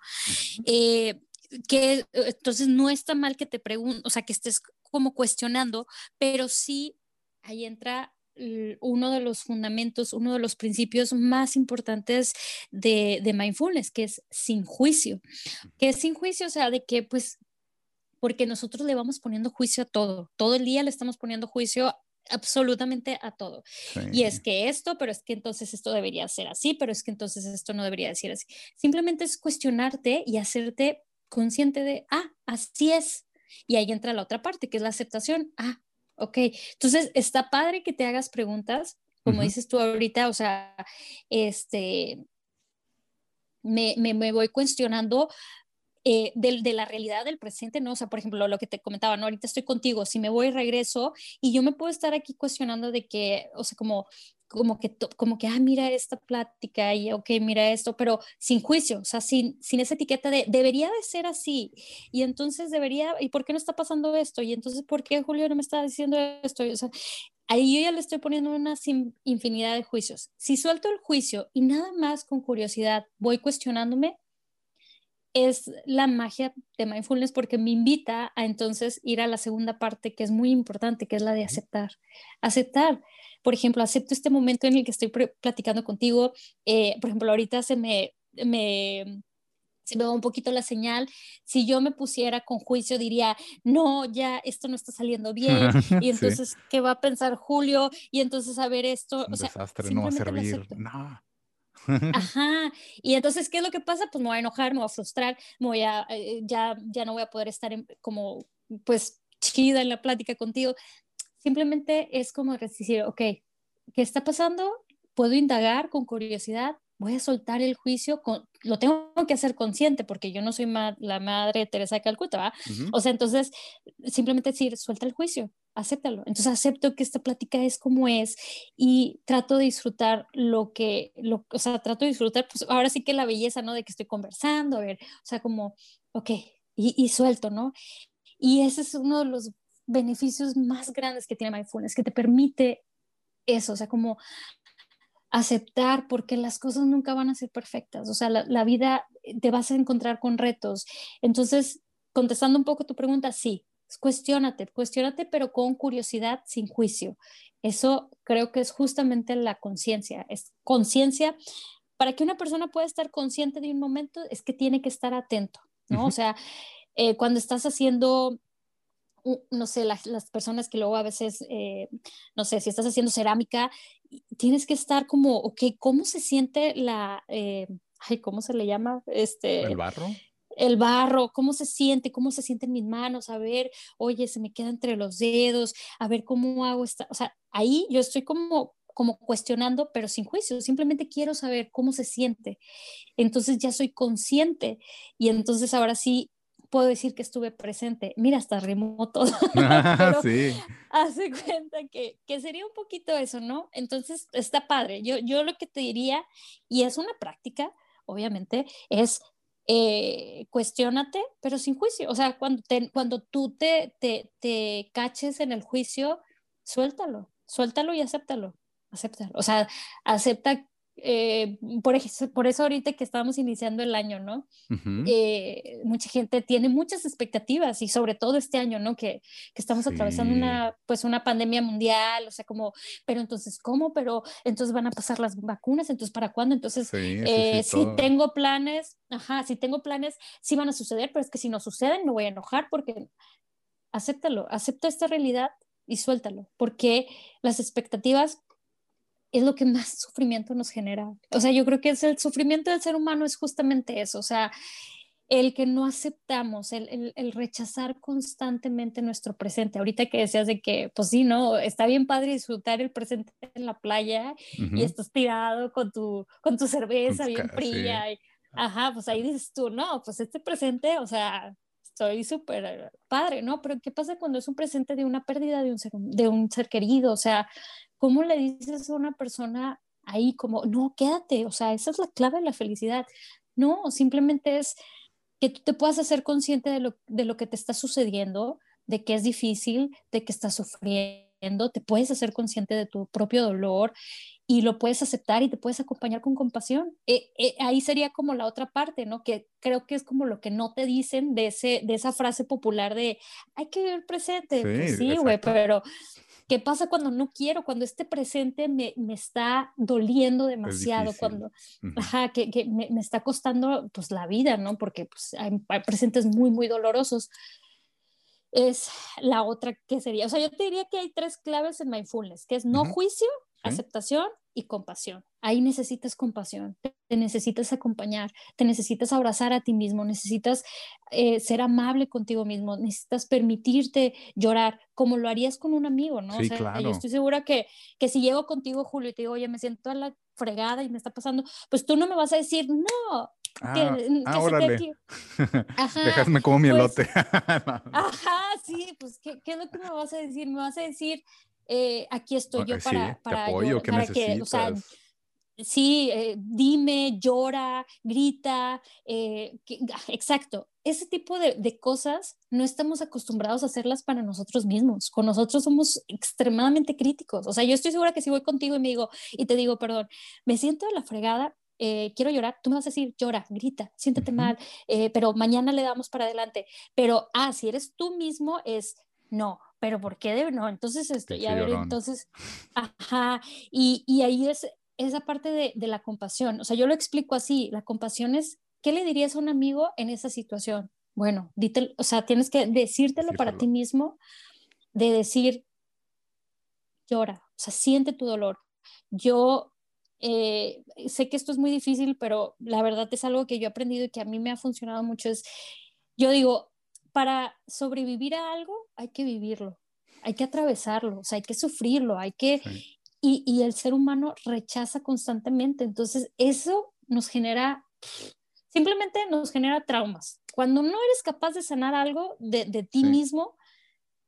Eh, que entonces no está mal que te preguntes, o sea, que estés como cuestionando, pero sí ahí entra uno de los fundamentos, uno de los principios más importantes de, de mindfulness, que es sin juicio. Que es sin juicio, o sea, de que pues, porque nosotros le vamos poniendo juicio a todo, todo el día le estamos poniendo juicio absolutamente a todo. Y es que esto, pero es que entonces esto debería ser así, pero es que entonces esto no debería decir así. Simplemente es cuestionarte y hacerte consciente de, ah, así es. Y ahí entra la otra parte, que es la aceptación. Ah, Ok, entonces está padre que te hagas preguntas, como dices tú ahorita, o sea, este, me, me, voy cuestionando eh, de, la realidad del presente, ¿no? O sea, por ejemplo, lo que te comentaba, ¿no? Ahorita estoy contigo, si me voy, regreso, y yo me puedo estar aquí cuestionando de que, o sea, como, como que, como que, ah, mira esta plática y, ok, mira esto, pero sin juicio, o sea, sin, sin esa etiqueta de, debería de ser así, y entonces debería, ¿y por qué no está pasando esto? Y entonces, ¿por qué Julio no me está diciendo esto? O sea, ahí yo ya le estoy poniendo una infinidad de juicios. Si suelto el juicio y nada más con curiosidad voy cuestionándome, es la magia de mindfulness porque me invita a entonces ir a la segunda parte que es muy importante, que es la de aceptar. Aceptar por ejemplo, acepto este momento en el que estoy platicando contigo, eh, por ejemplo, ahorita se me, me, se me va un poquito la señal, si yo me pusiera con juicio diría, no, ya esto no está saliendo bien, [laughs] y entonces, ¿qué va a pensar Julio? Y entonces, a ver esto, o sea, desastre, no va a servir, no. Ajá, y entonces, ¿qué es lo que pasa? Pues me voy a enojar, me voy a frustrar, me voy a, eh, ya, ya no voy a poder estar como, pues, chida en la plática contigo. Simplemente es como decir, ok, ¿qué está pasando? Puedo indagar con curiosidad, voy a soltar el juicio, con, lo tengo que hacer consciente porque yo no soy la madre Teresa de Calcuta, ¿va? O sea, entonces simplemente decir, suelta el juicio, acéptalo. Entonces acepto que esta plática es como es y trato de disfrutar lo que, lo, o sea, trato de disfrutar, pues ahora sí que la belleza, ¿no? De que estoy conversando, a ver, o sea, como, ok, y, y suelto, ¿no? Y ese es uno de los beneficios más grandes que tiene mindfulness, que te permite eso, o sea, como aceptar porque las cosas nunca van a ser perfectas, o sea, la, vida te vas a encontrar con retos. Entonces, contestando un poco tu pregunta, sí, cuestionate, cuestionate, pero con curiosidad, sin juicio. Eso creo que es justamente la conciencia. Es conciencia. Para que una persona pueda estar consciente de un momento, es que tiene que estar atento, ¿no? O sea, eh, cuando estás haciendo no sé, las, personas que luego a veces, eh, no sé, si estás haciendo cerámica, tienes que estar como, ok, ¿cómo se siente la, eh, ay, ¿cómo se le llama? Este, el barro. El barro, cómo se siente, cómo se sienten mis manos, a ver, oye, se me queda entre los dedos, a ver cómo hago esta, o sea, ahí yo estoy como como cuestionando, pero sin juicio, simplemente quiero saber cómo se siente. Entonces ya soy consciente y entonces ahora sí puedo decir que estuve presente. Mira, hasta remoto. [laughs] [laughs] sí. Hace cuenta que, que, sería un poquito eso, ¿no? Entonces, está padre. Yo, yo lo que te diría, y es una práctica, obviamente, es eh, cuestionate, pero sin juicio. O sea, cuando, cuando tú te, te, te caches en el juicio, suéltalo, suéltalo y acéptalo, acéptalo. O sea, acepta eh, por, por, eso ahorita que estamos iniciando el año, ¿no? Eh, mucha gente tiene muchas expectativas y sobre todo este año, ¿no? Que, que estamos atravesando una, pues una pandemia mundial, o sea, como, pero entonces, ¿cómo? Pero entonces van a pasar las vacunas, entonces, ¿para cuándo? Entonces, eh, si tengo planes, ajá, si tengo planes, sí van a suceder, pero es que si no suceden, me voy a enojar porque acéptalo, acepta esta realidad y suéltalo, porque las expectativas es lo que más [laughs] sufrimiento nos genera. O sea, yo creo que es el sufrimiento del ser humano es justamente eso, o sea, el que no aceptamos, el, el, rechazar constantemente nuestro presente. Ahorita que decías de que, pues sí, ¿no? Está bien padre disfrutar el presente en la playa y estás tirado con tu, con tu cerveza bien fría. Y, ajá, pues ahí dices tú, no, pues este presente, o sea, estoy súper padre, ¿no? Pero ¿qué pasa cuando es un presente de una pérdida de un ser, de un ser querido? O sea, ¿cómo le dices a una persona ahí como, no, quédate? O sea, esa es la clave de la felicidad. No, simplemente es que tú te puedas hacer consciente de lo, de lo que te está sucediendo, de que es difícil, de que estás sufriendo, te puedes hacer consciente de tu propio dolor y lo puedes aceptar y te puedes acompañar con compasión. Eh, eh, ahí sería como la otra parte, ¿no? Que creo que es como lo que no te dicen de, ese, de esa frase popular de hay que vivir presente. Sí, pues güey, pero ¿Qué pasa cuando no quiero? Cuando este presente me, me está doliendo demasiado, cuando, ajá, que, que me, me, está costando pues la vida, ¿no? Porque pues, hay, presentes muy, muy dolorosos. Es la otra que sería, o sea, yo te diría que hay tres claves en mindfulness, que es no juicio, aceptación y compasión. Ahí necesitas compasión, te necesitas acompañar, te necesitas abrazar a ti mismo, necesitas eh, ser amable contigo mismo, necesitas permitirte llorar como lo harías con un amigo, ¿no? Sí, claro. Yo estoy segura que, que si llego contigo, Julio, y te digo, oye, me siento a la fregada y me está pasando, pues tú no me vas a decir, no, Ah, que, ah, órale. [laughs] Déjame como mi pues elote. [laughs] ajá, sí, pues ¿qué, ¿qué, es lo que me vas a decir? Me vas a decir, eh, aquí estoy yo para, para, que, o sea, sí, eh, dime, llora, grita, eh, ah, exacto. Ese tipo de, de, cosas no estamos acostumbrados a hacerlas para nosotros mismos. Con nosotros somos extremadamente críticos. O sea, yo estoy segura que si voy contigo y me digo, y te digo, perdón, me siento de la fregada, quiero llorar, tú me vas a decir, llora, grita, siéntete mal, pero mañana le damos para adelante. Pero, ah, si eres tú mismo, es, no, pero ¿por qué debe? No, entonces, esto, y a ver, entonces, ajá, y, y, ahí es esa parte de, de, la compasión, o sea, yo lo explico así, la compasión es, ¿qué le dirías a un amigo en esa situación? Bueno, dite, o sea, tienes que decírtelo para ti mismo, de decir, llora, o sea, siente tu dolor. Yo eh, sé que esto es muy difícil, pero la verdad es algo que yo he aprendido y que a mí me ha funcionado mucho, es, yo digo, para sobrevivir a algo hay que vivirlo, hay que atravesarlo, o sea, hay que sufrirlo, hay que... Y, y, el ser humano rechaza constantemente, entonces eso nos genera, simplemente nos genera traumas. Cuando no eres capaz de sanar algo de, de ti mismo,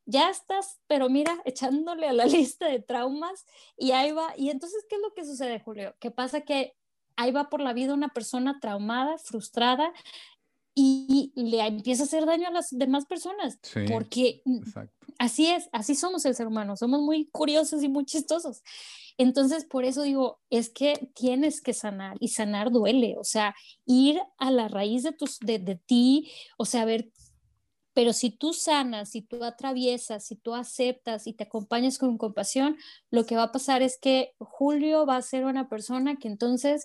ya estás, pero mira, [laughs] echándole a la lista de traumas y ahí va. Y entonces, ¿qué es lo que sucede, Julio? ¿Qué pasa que ahí va por la vida una persona traumada, frustrada, y le empieza a hacer daño a las demás personas. porque así es, así somos el ser humano, somos muy curiosos y muy chistosos. Entonces, por eso digo, es que tienes que sanar y sanar duele, o sea, ir a la raíz de, tus, de, de ti, o sea, ver Pero si tú sanas, si tú atraviesas, si tú aceptas y te acompañas con compasión, lo que va a pasar es que Julio va a ser una persona que entonces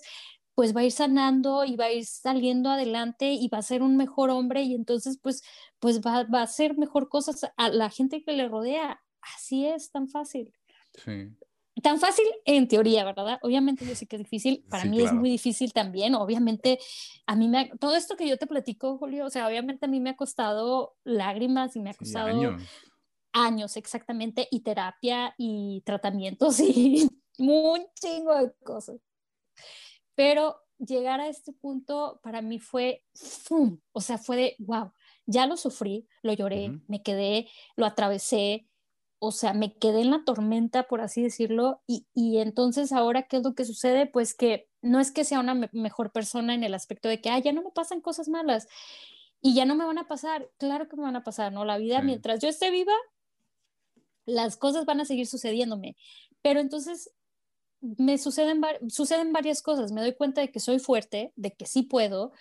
pues va a ir sanando y va a ir saliendo adelante y va a ser un mejor hombre y entonces pues, pues va, va a hacer mejor cosas a la gente que le rodea. Así es, tan fácil. Sí. Tan fácil en teoría, ¿verdad? Obviamente yo sé que es difícil, para mí es muy difícil también, obviamente a mí me, todo esto que yo te platico, Julio, o sea, obviamente a mí me ha costado lágrimas y me ha costado años. años exactamente, y terapia y tratamientos [laughs] y un chingo de cosas. Pero llegar a este punto para mí fue, ¡fum! o sea, fue de, wow, ya lo sufrí, lo lloré, me quedé, lo atravesé, o sea, me quedé en la tormenta, por así decirlo, y, entonces ahora, ¿qué es lo que sucede? Pues que no es que sea una mejor persona en el aspecto de que, ah, ya no me pasan cosas malas y ya no me van a pasar, claro que me van a pasar, ¿no? La vida, mientras yo esté viva, las cosas van a seguir sucediéndome, pero entonces me suceden, suceden varias cosas, me doy cuenta de que soy fuerte, de que sí puedo,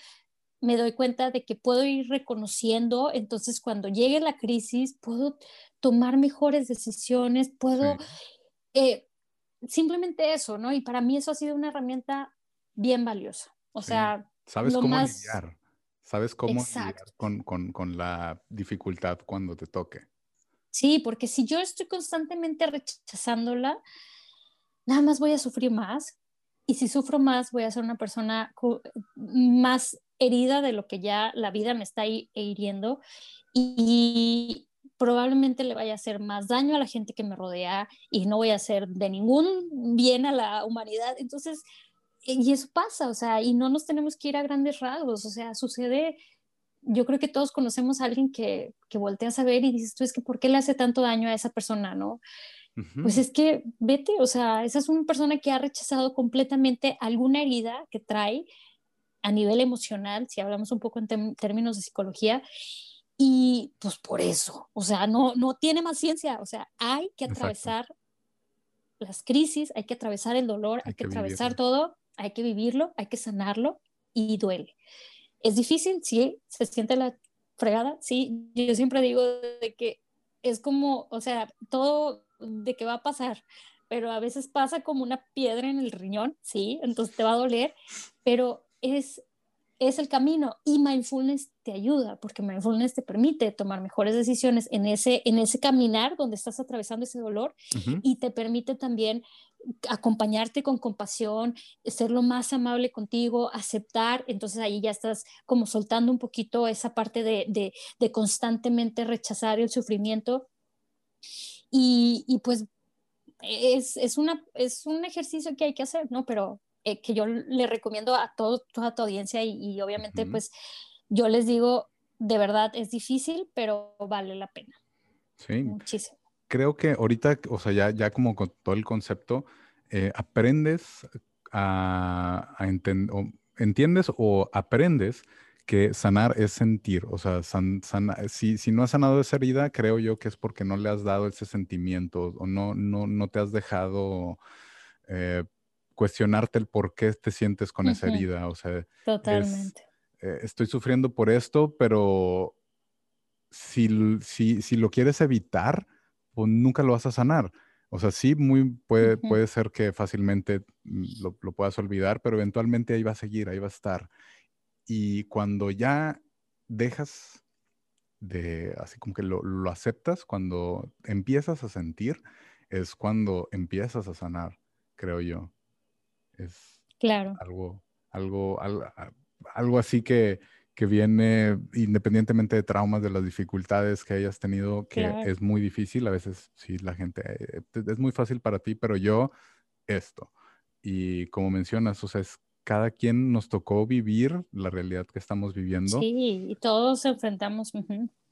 me doy cuenta de que puedo ir reconociendo, entonces cuando llegue la crisis puedo tomar mejores decisiones, puedo eh, simplemente eso, ¿no? Y para mí eso ha sido una herramienta bien valiosa. O sea, sabes cómo lidiar, sabes cómo lidiar con, con, con la dificultad cuando te toque. Sí, porque si yo estoy constantemente rechazándola, nada más voy a sufrir más. Y si sufro más, voy a ser una persona más herida de lo que ya la vida me está hiriendo y probablemente le vaya a hacer más daño a la gente que me rodea y no voy a hacer de ningún bien a la humanidad. Entonces, y eso pasa, o sea, y no nos tenemos que ir a grandes rasgos, o sea, sucede, yo creo que todos conocemos a alguien que, que volteas a ver y dices, tú es que, ¿por qué le hace tanto daño a esa persona, no? Pues es que vete, o sea, esa es una persona que ha rechazado completamente alguna herida que trae a nivel emocional, si hablamos un poco en términos de psicología, y pues por eso, o sea, no, no tiene más ciencia, o sea, hay que atravesar las crisis, hay que atravesar el dolor, hay, que, atravesar todo, hay que vivirlo, hay que sanarlo y duele. Es difícil, sí, se siente la fregada, sí, yo siempre digo de que es como, o sea, todo de que va a pasar, pero a veces pasa como una piedra en el riñón, sí, entonces te va a doler, pero es, es el camino y mindfulness te ayuda porque mindfulness te permite tomar mejores decisiones en ese, en ese caminar donde estás atravesando ese dolor y te permite también acompañarte con compasión, ser lo más amable contigo, aceptar, entonces ahí ya estás como soltando un poquito esa parte de, de, de constantemente rechazar el sufrimiento y, y pues es, es, una, es un ejercicio que hay que hacer, ¿no? Pero eh, que yo le recomiendo a todo, toda tu audiencia y, obviamente pues yo les digo, de verdad es difícil, pero vale la pena. Sí. Muchísimo. Creo que ahorita, o sea, ya, ya como con todo el concepto, eh, aprendes a, a entender, entiendes o aprendes que sanar es sentir, o sea, si, si, no has sanado esa herida, creo yo que es porque no le has dado ese sentimiento o no, no, no te has dejado eh, cuestionarte el por qué te sientes con esa herida. O sea, totalmente. Eh, estoy sufriendo por esto, pero si, si, si, lo quieres evitar, pues nunca lo vas a sanar. O sea, sí, muy puede, puede ser que fácilmente mm, lo, lo, puedas olvidar, pero eventualmente ahí va a seguir, ahí va a estar. Y cuando ya dejas de, así como que lo, lo aceptas, cuando empiezas a sentir, es cuando empiezas a sanar, creo yo. Es claro. algo, algo, algo, así que, que, viene independientemente de traumas, de las dificultades que hayas tenido, que es muy difícil. A veces sí, la gente, eh, es muy fácil para ti, pero yo esto. Y como mencionas, o sea, es cada quien nos tocó vivir la realidad que estamos viviendo. Sí, y todos enfrentamos.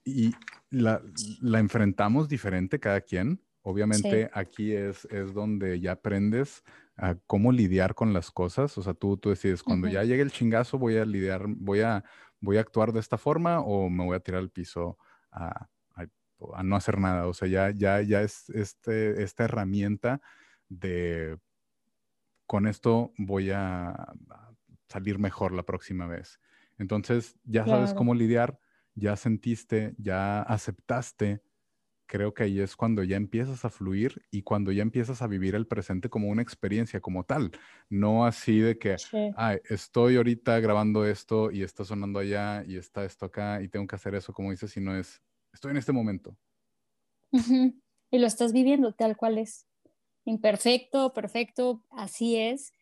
Y la, la, enfrentamos diferente cada quien. Obviamente aquí es, es donde ya aprendes a cómo lidiar con las cosas. O sea, tú, tú decides, cuando ya llegue el chingazo, voy a lidiar, voy a, voy a actuar de esta forma o me voy a tirar al piso a, a, no hacer nada. O sea, ya, ya, ya es este, esta herramienta de, con esto voy a, salir mejor la próxima vez. Entonces, ya sabes cómo lidiar, ya sentiste, ya aceptaste, creo que ahí es cuando ya empiezas a fluir y cuando ya empiezas a vivir el presente como una experiencia como tal, no así de que, ay, estoy ahorita grabando esto y está sonando allá y está esto acá y tengo que hacer eso, como dices, sino es, estoy en este momento. Y lo estás viviendo tal cual es. Imperfecto, perfecto, así es.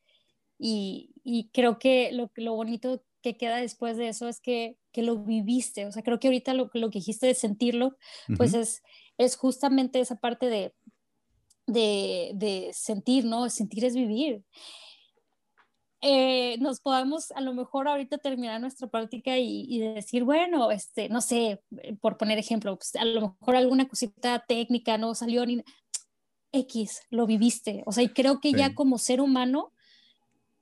Y, y creo que lo, lo bonito que queda después de eso es que, que lo viviste. O sea, creo que ahorita lo, lo que dijiste de sentirlo, pues es, es justamente esa parte de, de, de sentir, ¿no? Sentir es vivir. Eh, nos podamos a lo mejor ahorita terminar nuestra práctica y, y, decir, bueno, este, no sé, por poner ejemplo, pues a lo mejor alguna cosita técnica no salió ni X, lo viviste. O sea, y creo que ya como ser humano,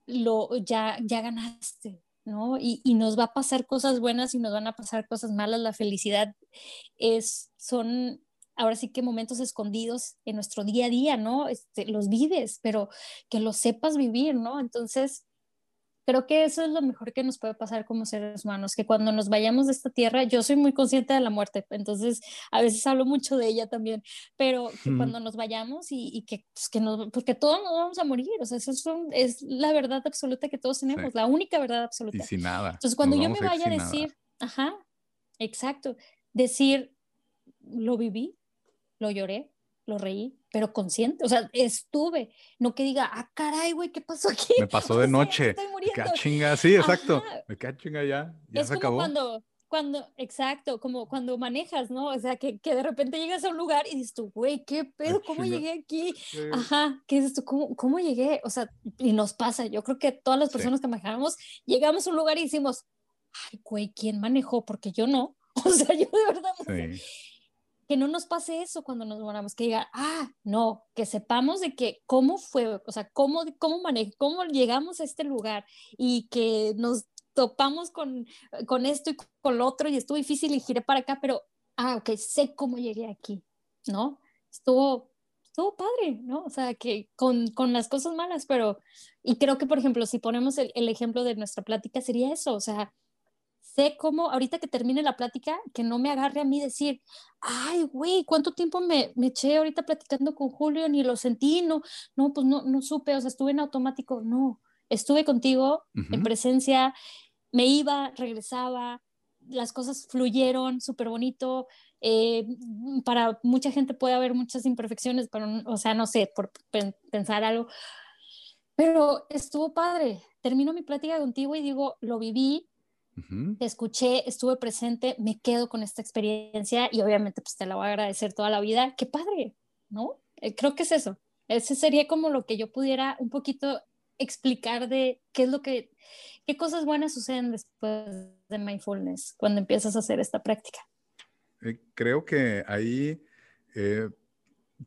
lo, ya, ya ganaste. ¿no? Y, y, nos va a pasar cosas buenas y nos van a pasar cosas malas. La felicidad es, son ahora sí que momentos escondidos en nuestro día a día, ¿no? Este, los vives, pero que los sepas vivir, ¿no? Entonces, creo que eso es lo mejor que nos puede pasar como seres humanos, que cuando nos vayamos de esta tierra, yo soy muy consciente de la muerte, entonces a veces hablo mucho de ella también, pero que cuando nos vayamos y, y que, pues, que nos, porque todos nos vamos a morir, o sea, eso es, un, es la verdad absoluta que todos tenemos, sí. la única verdad absoluta. Y sin nada. Entonces, cuando yo me vaya a decir, nada. ajá, exacto, decir, lo viví, lo lloré, lo reí, pero consciente, o sea, estuve, no que diga, ah, caray, güey, ¿qué pasó aquí? Me pasó de [laughs] noche, estoy muriendo. Me chinga, sí, exacto, Ajá. me queda chinga ya, ya es se como acabó. Cuando, cuando, exacto, como cuando manejas, ¿no? O sea, que, que de repente llegas a un lugar y dices tú, güey, ¿qué pedo? ¿Cómo llegué aquí? Ajá, ¿qué dices tú? ¿Cómo, ¿Cómo llegué? O sea, y nos pasa, yo creo que todas las personas sí. que manejamos, llegamos a un lugar y decimos, ay, güey, ¿quién manejó? Porque yo no. [laughs] O sea, yo de verdad no sí. sé que no nos pase eso cuando nos moramos, que diga, ah, no, que sepamos de que cómo fue, o sea, cómo, cómo manejé, cómo llegamos a este lugar y que nos topamos con, con esto y con lo otro y estuvo difícil y giré para acá, pero, ah, ok, sé cómo llegué aquí, ¿no? Estuvo, estuvo padre, ¿no? O sea, que con, con las cosas malas, pero, y creo que, por ejemplo, si ponemos el, el ejemplo de nuestra plática, sería eso, o sea, sé cómo, ahorita que termine la plática, que no me agarre a mí decir, ay, güey, ¿cuánto tiempo me, me, eché ahorita platicando con Julio? Ni lo sentí, no, no, pues no, no supe, o sea, estuve en automático, no, estuve contigo uh -huh. en presencia, me iba, regresaba, las cosas fluyeron súper bonito, eh, para mucha gente puede haber muchas imperfecciones, pero, o sea, no sé, por pensar algo, pero estuvo padre, termino mi plática contigo y digo, lo viví, Uh -huh. Te escuché, estuve presente, me quedo con esta experiencia y obviamente pues te la voy a agradecer toda la vida. Qué padre, ¿no? Eh, creo que es eso. Ese sería como lo que yo pudiera un poquito explicar de qué es lo que, qué cosas buenas suceden después de mindfulness cuando empiezas a hacer esta práctica. Eh, creo que ahí eh,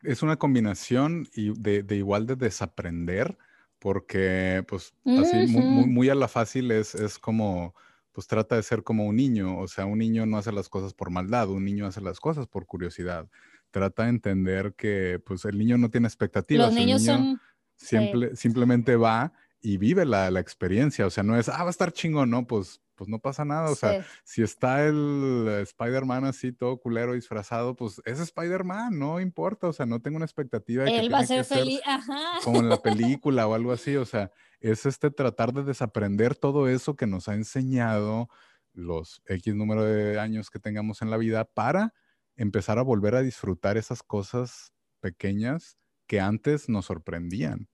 es una combinación de, de, igual de desaprender, porque pues así uh -huh. muy, muy, muy, a la fácil es, es como pues trata de ser como un niño, o sea, un niño no hace las cosas por maldad, un niño hace las cosas por curiosidad. Trata de entender que pues el niño no tiene expectativas. Los niños niño son... Simple, sí. Simplemente va y vive la, la, experiencia, o sea, no es, ah, va a estar chingón, no, pues, pues no pasa nada, o sí. sea, si está el Spider-Man así todo culero disfrazado, pues es Spider-Man, no importa, o sea, no tengo una expectativa de Él que va a ser feliz, ajá. Como en la [laughs] película o algo así, o sea, es este tratar de desaprender todo eso que nos ha enseñado los X número de años que tengamos en la vida para empezar a volver a disfrutar esas cosas pequeñas que antes nos sorprendían.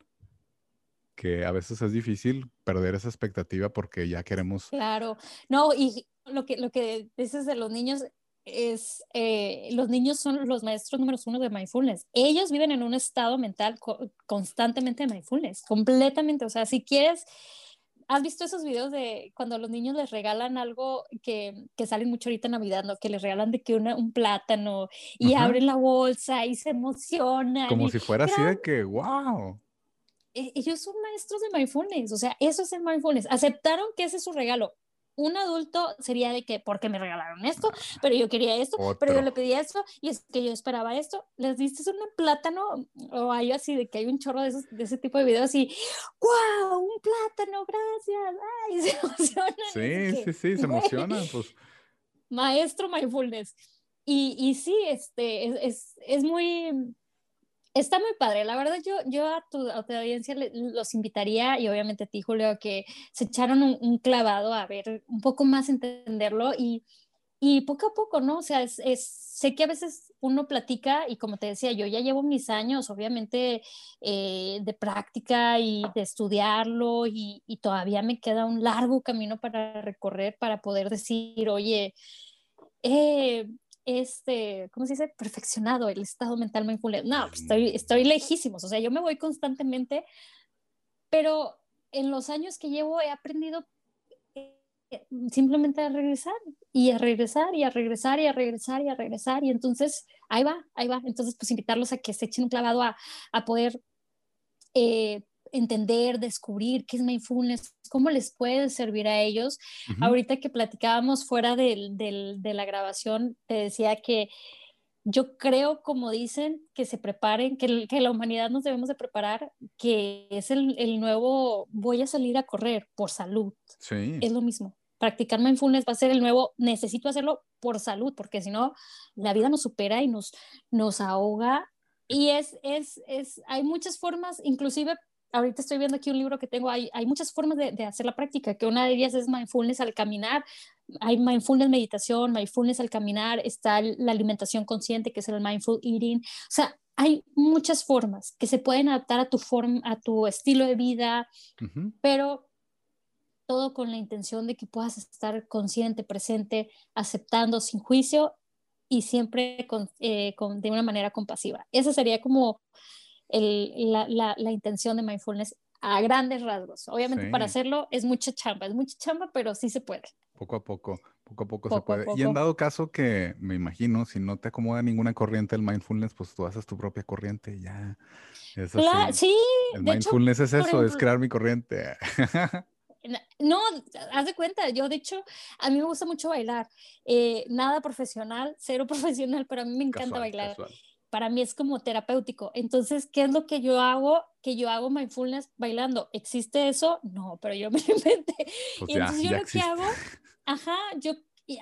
Que a veces es difícil perder esa expectativa porque ya queremos. Claro, no, y lo que, lo que dices de los niños es, eh, los niños son los maestros números uno de mindfulness. Ellos viven en un estado mental co constantemente de mindfulness, completamente. O sea, si quieres, ¿has visto esos videos de cuando los niños les regalan algo que, que salen mucho ahorita en Navidad, ¿no? Que les regalan de que una, un plátano y uh -huh. abren la bolsa y se emocionan. Como y, si fuera así de que, wow. E, ellos son maestros de mindfulness, o sea, eso es el mindfulness. Aceptaron que ese es su regalo un adulto sería de que, porque me regalaron esto? Pero yo quería esto, Otro. pero yo le pedí esto, y es que yo esperaba esto. Les diste un plátano, o hay así de que hay un chorro de, esos, de ese tipo de videos y, ¡wow! Un plátano, gracias. ¡Ay! [laughs] Se emocionan. Sí, sí, sí, se emocionan. Pues maestro mindfulness. Y, y sí, este, es, es, es, muy, está muy padre. La verdad, yo, yo a, tu, audiencia los invitaría y obviamente a ti, Julio, que se echaron un, clavado a ver un poco más, entenderlo y, y poco a poco, ¿no? O sea, es, es, sé que a veces uno platica y como te decía, yo ya llevo mis años, obviamente, eh, de práctica y de estudiarlo y, y todavía me queda un largo camino para recorrer para poder decir, oye, eh, este, ¿cómo se dice? Perfeccionado el estado mental mindfulness. No, pues, estoy, estoy lejísimos, o sea, yo me voy constantemente, pero en los años que llevo he aprendido eh, simplemente a regresar y a regresar y a regresar y a regresar y a regresar y entonces ahí va, ahí va. Entonces, pues invitarlos a que se echen un clavado a, a poder eh, entender, descubrir qué es mindfulness, cómo les puede servir a ellos. Uh -huh. Ahorita que platicábamos fuera del, del, de la grabación, te decía que yo creo, como dicen, que se preparen, que, que la humanidad nos debemos de preparar, que es el, el, nuevo, voy a salir a correr por salud. Sí. Es lo mismo. Practicar mindfulness va a ser el nuevo, necesito hacerlo por salud, porque si no, la vida nos supera y nos, nos ahoga. Y es, es, es, hay muchas formas, inclusive ahorita estoy viendo aquí un libro que tengo, hay, hay muchas formas de, de, hacer la práctica, que una de ellas es mindfulness al caminar, hay mindfulness meditación, mindfulness al caminar, está la alimentación consciente, que es el mindful eating, o sea, hay muchas formas que se pueden adaptar a tu forma, a tu estilo de vida, uh -huh. pero todo con la intención de que puedas estar consciente, presente, aceptando sin juicio y siempre con, eh, con, de una manera compasiva. Esa sería como el, la, la, la, intención de mindfulness a grandes rasgos. Obviamente sí. para hacerlo es mucha chamba, es mucha chamba, pero sí se puede. Poco a poco, poco a poco, poco se puede. Poco. Y en dado caso que, me imagino, si no te acomoda ninguna corriente del mindfulness, pues tú haces tu propia corriente y ya. Eso claro, sí. El mindfulness hecho, es eso, ejemplo, es crear mi corriente. [laughs] No, haz de cuenta, yo de hecho, a mí me gusta mucho bailar. Eh, nada profesional, cero [laughs] profesional, pero a mí me encanta casual, bailar. Casual para mí es como terapéutico. Entonces, ¿qué es lo que yo hago? Que yo hago mindfulness bailando. ¿Existe eso? No, pero yo [laughs] me inventé. Pues y entonces ya, yo ya lo existe. que hago, ajá, yo,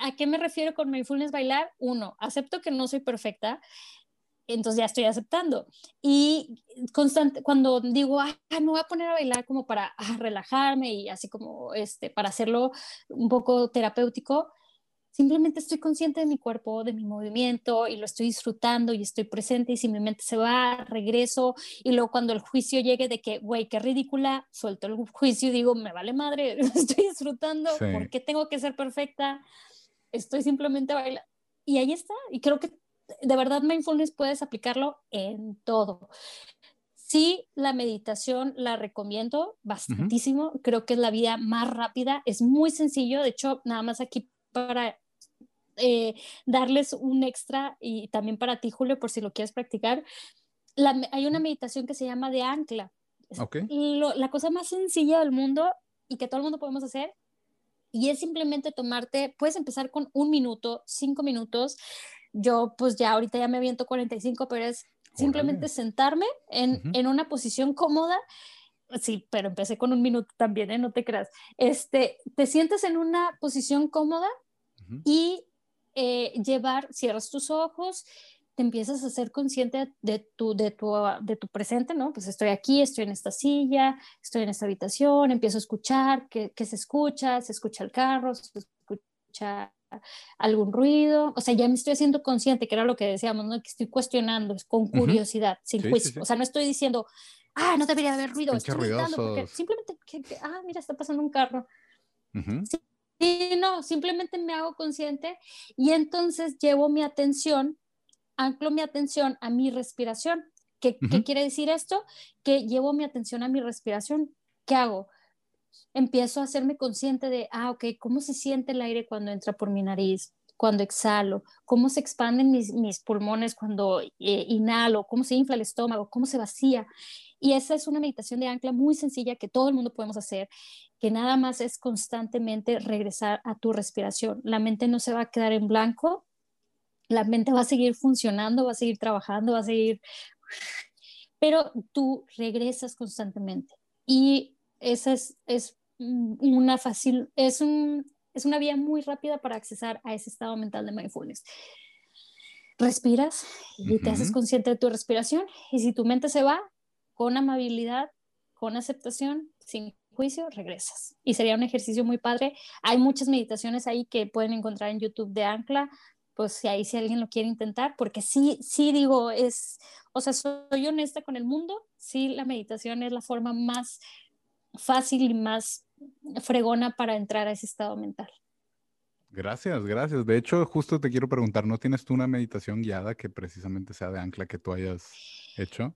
¿a qué me refiero con mindfulness bailar? Uno, acepto que no soy perfecta, entonces ya estoy aceptando. Y constante, cuando digo, ah, me voy a poner a bailar como para ah, relajarme y así como este, para hacerlo un poco terapéutico, Simplemente estoy consciente de mi cuerpo, de mi movimiento y lo estoy disfrutando y estoy presente y si mi mente se va, regreso y luego cuando el juicio llegue de que, güey, qué ridícula, suelto el juicio y digo, me vale madre, [laughs] estoy disfrutando, sí. ¿por qué tengo que ser perfecta? Estoy simplemente bailando. Y ahí está. Y creo que de verdad mindfulness puedes aplicarlo en todo. Sí, la meditación la recomiendo bastantísimo. Uh -huh. Creo que es la vida más rápida. Es muy sencillo. De hecho, nada más aquí para eh, darles un extra y también para ti, Julio, por si lo quieres practicar. La, hay una meditación que se llama de ancla. Okay. Lo, la cosa más sencilla del mundo y que todo el mundo podemos hacer. Y es simplemente tomarte, puedes empezar con un minuto, cinco minutos. Yo pues ya ahorita ya me aviento 45, pero es simplemente sentarme en, uh -huh. en una posición cómoda sí, pero empecé con un minuto también, ¿eh? no te creas. Este, te sientes en una posición cómoda uh -huh. y eh, llevar, cierras tus ojos, te empiezas a ser consciente de tu, de, tu, de tu presente, ¿no? Pues estoy aquí, estoy en esta silla, estoy en esta habitación, empiezo a escuchar, ¿qué, qué se escucha? Se escucha el carro, se escucha algún ruido, o sea, ya me estoy haciendo consciente, que era lo que decíamos, ¿no? Que estoy cuestionando, con curiosidad, uh -huh. sin sí, juicio, sí, sí. o sea, no estoy diciendo, ah, no debería haber ruido, estoy porque simplemente, que, que, ah, mira, está pasando un carro. Uh -huh. sí, sí, no, simplemente me hago consciente y entonces llevo mi atención, anclo mi atención a mi respiración. ¿Qué, uh -huh. ¿Qué quiere decir esto? Que llevo mi atención a mi respiración. ¿Qué hago? empiezo a hacerme consciente de, ah, ok, ¿cómo se siente el aire cuando entra por mi nariz? Cuando exhalo, cómo se expanden mis, mis pulmones cuando eh, inhalo, cómo se infla el estómago, cómo se vacía. Y esa es una meditación de ancla muy sencilla que todo el mundo podemos hacer, que nada más es constantemente regresar a tu respiración. La mente no se va a quedar en blanco, la mente va a seguir funcionando, va a seguir trabajando, va a seguir, pero tú regresas constantemente. Y esa es, es una fácil, es un, es una vía muy rápida para accesar a ese estado mental de mindfulness. Respiras y te haces consciente de tu respiración y si tu mente se va, con amabilidad, con aceptación, sin juicio, regresas. Y sería un ejercicio muy padre. Hay muchas meditaciones ahí que pueden encontrar en YouTube de Ancla, pues si ahí si alguien lo quiere intentar, porque sí, sí digo, es, o sea, soy honesta con el mundo, sí, la meditación es la forma más fácil y más fregona para entrar a ese estado mental. Gracias, gracias. De hecho, justo te quiero preguntar, ¿no tienes tú una meditación guiada que precisamente sea de ancla que tú hayas hecho?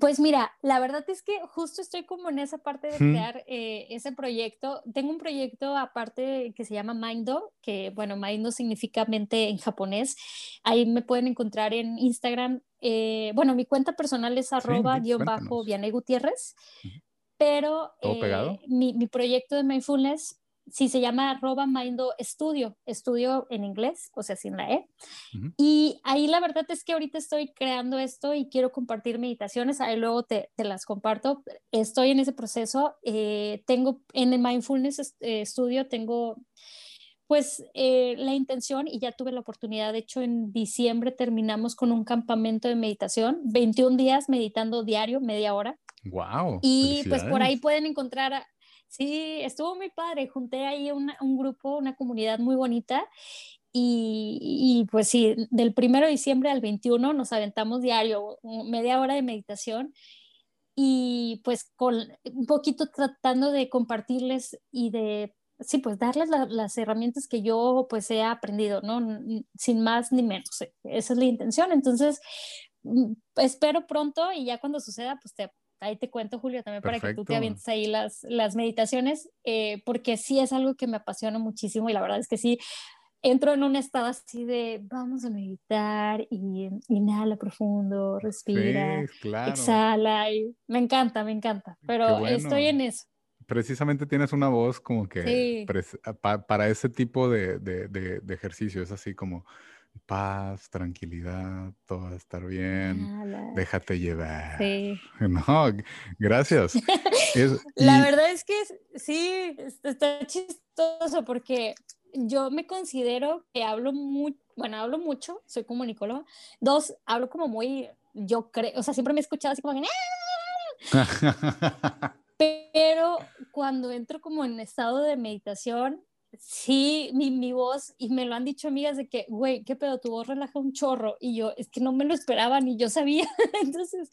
Pues mira, la verdad es que justo estoy como en esa parte de crear eh, ese proyecto. Tengo un proyecto aparte que se llama Mindo, que bueno, Mindo significa mente en japonés. Ahí me pueden encontrar en Instagram. Eh, bueno, mi cuenta personal es arroba guion bajo Vianey Gutiérrez, pero eh, mi, mi proyecto de mindfulness sí se llama arroba Mindo Studio, estudio en inglés, o sea, sin la E. Y ahí la verdad es que ahorita estoy creando esto y quiero compartir meditaciones, ahí luego te, te las comparto. Estoy en ese proceso. Eh, tengo en el Mindfulness eh, Studio, tengo pues eh, la intención y ya tuve la oportunidad, de hecho en diciembre terminamos con un campamento de meditación, 21 días meditando diario, media hora. Wow. Y pues por ahí pueden encontrar Sí, estuvo muy padre. Junté ahí un grupo, una comunidad muy bonita. Y, pues sí, del 1 de diciembre al 21 nos aventamos diario, media hora de meditación. Y pues con un poquito tratando de compartirles y de, sí, pues darles las herramientas que yo pues he aprendido, ¿no? Sin más ni menos. Esa es la intención. Entonces, mm, espero pronto y ya cuando suceda, pues te ahí te cuento, Julio, también para que tú te avientes ahí las, las meditaciones, eh, porque sí es algo que me apasiona muchísimo y la verdad es que sí, entro en un estado así de vamos a meditar y inhala profundo, respira, exhala y me encanta, me encanta, pero estoy en eso. Precisamente tienes una voz como que para ese tipo de, de, de ejercicio, es así como paz, tranquilidad, todo va a estar bien, déjate llevar. Sí. [laughs] No, gracias. [laughs] La verdad es que sí, está chistoso porque yo me considero que hablo muy, bueno, hablo mucho, soy comunicóloga. Dos, hablo como muy, yo creo, o sea, siempre me he escuchado así como que... [laughs] Pero cuando entro como en estado de meditación, sí, mi, mi, voz, y me lo han dicho amigas de que, güey, qué pedo, tu voz relaja un chorro, y yo, es que no me lo esperaba ni yo sabía, [laughs] entonces,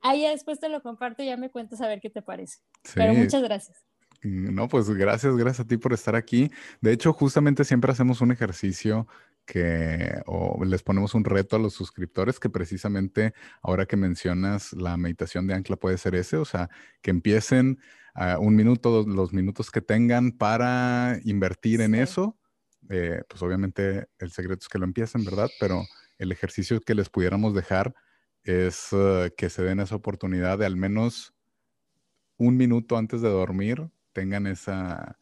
ahí después te lo comparto y ya me cuentas a ver qué te parece. Pero muchas gracias. Mm, no, pues gracias, gracias a ti por estar aquí. De hecho, justamente siempre hacemos un ejercicio que o les ponemos un reto a los suscriptores que precisamente ahora que mencionas la meditación de ancla puede ser ese, o sea, que empiecen un minuto, los minutos que tengan para invertir en eso. Eh, pues obviamente el secreto es que lo empiecen, ¿verdad? Pero el ejercicio que les pudiéramos dejar es eh, que se den esa oportunidad de al menos un minuto antes de dormir tengan esa,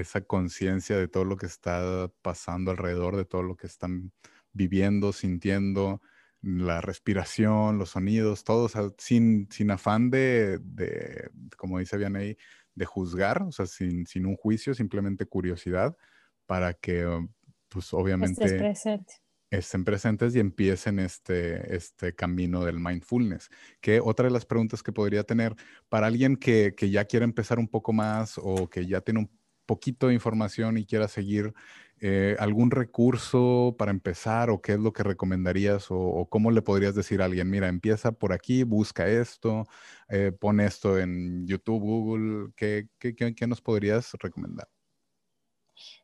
esa conciencia de todo lo que está pasando alrededor, de todo lo que están viviendo, sintiendo, la respiración, los sonidos, todo, sin, sin afán de, de, como dice Vianey, de juzgar, o sea, sin, sin un juicio, simplemente curiosidad, para que, pues obviamente estén presentes y empiecen este, este camino del mindfulness. Que otra de las preguntas que podría tener para alguien que, que ya quiere empezar un poco más o que ya tiene un poquito de información y quiera seguir eh, algún recurso para empezar o qué es lo que recomendarías o, cómo le podrías decir a alguien, mira, empieza por aquí, busca esto, eh, pon esto en YouTube, Google, ¿qué, qué, qué nos podrías recomendar?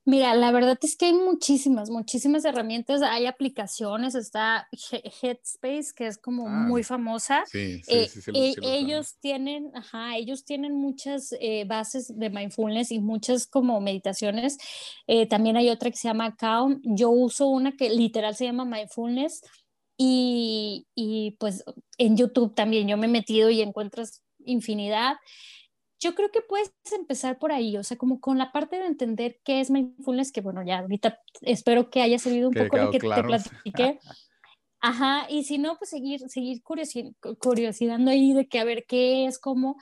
Mira, la verdad es que hay muchísimas, muchísimas herramientas. Hay aplicaciones, está Headspace, que es como ah, muy famosa. Sí, sí, sí, eh, ellos tienen, ajá, ellos tienen muchas eh, bases de mindfulness y muchas como meditaciones. Eh, también hay otra que se llama Calm. Yo uso una que literal se llama mindfulness. Y, y pues en YouTube también yo me he metido y encuentras infinidad yo creo que puedes empezar por ahí, o sea, como con la parte de entender qué es mindfulness, que bueno, ya ahorita espero que haya servido un poco lo que te platiqué. Ajá, y si no, pues seguir, seguir curiosidando ahí de que a ver qué es, cómo.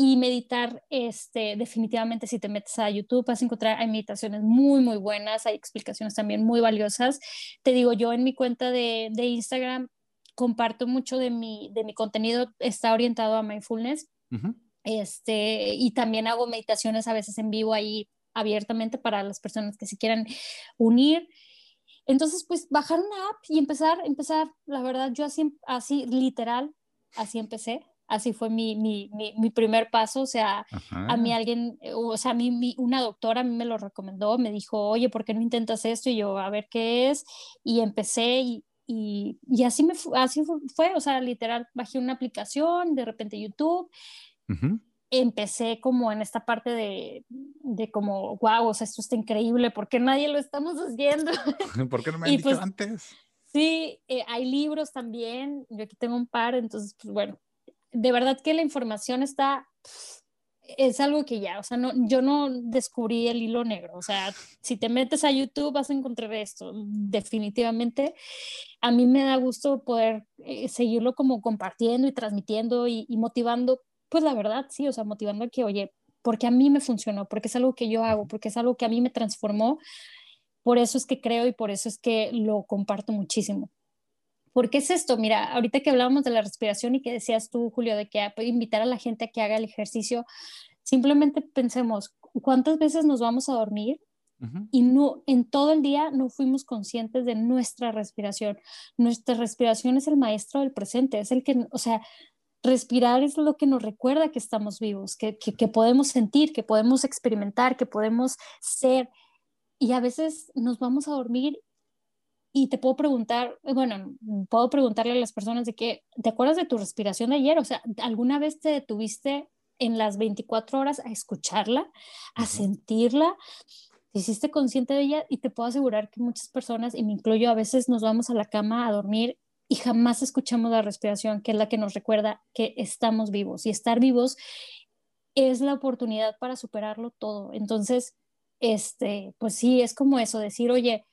y meditar, este, definitivamente si te metes a YouTube vas a encontrar, hay meditaciones muy, muy buenas, hay explicaciones también muy valiosas. Te digo, yo en mi cuenta de, de Instagram comparto mucho de mi, de mi contenido, está orientado a mindfulness. Este, y también hago meditaciones a veces en vivo ahí abiertamente para las personas que se quieran unir. Entonces, pues bajar una app y empezar, empezar, la verdad, yo así, así literal, así empecé así fue mi, mi, mi, primer paso, o sea, a mí alguien, o sea, a mí una doctora a mí me lo recomendó, me dijo, oye, ¿por qué no intentas esto? Y yo, a ver qué es, y empecé y, y, y así, me así fue, o sea, literal, bajé una aplicación, de repente YouTube, empecé como en esta parte de, de como, wow, o sea, esto está increíble, ¿por qué nadie lo estamos haciendo? [laughs] ¿Por qué no me han dicho pues, antes? Sí, eh, hay libros también, yo aquí tengo un par, entonces, pues bueno, de verdad que la información está, es algo que ya, o sea, no, yo no descubrí el hilo negro, o sea, si te metes a YouTube vas a encontrar esto, definitivamente. A mí me da gusto poder eh, seguirlo como compartiendo y transmitiendo y, motivando, pues la verdad, sí, o sea, motivando a que, oye, porque a mí me funcionó, porque es algo que yo hago, porque es algo que a mí me transformó, por eso es que creo y por eso es que lo comparto muchísimo. ¿Por qué es esto? Mira, ahorita que hablábamos de la respiración y que decías tú, Julio, de que invitar a la gente a que haga el ejercicio, simplemente pensemos, ¿cuántas veces nos vamos a dormir y no en todo el día no fuimos conscientes de nuestra respiración? Nuestra respiración es el maestro del presente, es el que, o sea, respirar es lo que nos recuerda que estamos vivos, que, que, que podemos sentir, que podemos experimentar, que podemos ser. Y a veces nos vamos a dormir y te puedo preguntar, bueno, puedo preguntarle a las personas de que, ¿te acuerdas de tu respiración de ayer? O sea, ¿alguna vez te detuviste en las 24 horas a escucharla, a sentirla? ¿Te hiciste consciente de ella? Y te puedo asegurar que muchas personas, y me incluyo, a veces nos vamos a la cama a dormir y jamás escuchamos la respiración, que es la que nos recuerda que estamos vivos. Y estar vivos es la oportunidad para superarlo todo. Entonces, este, pues sí, es como eso, decir, oye,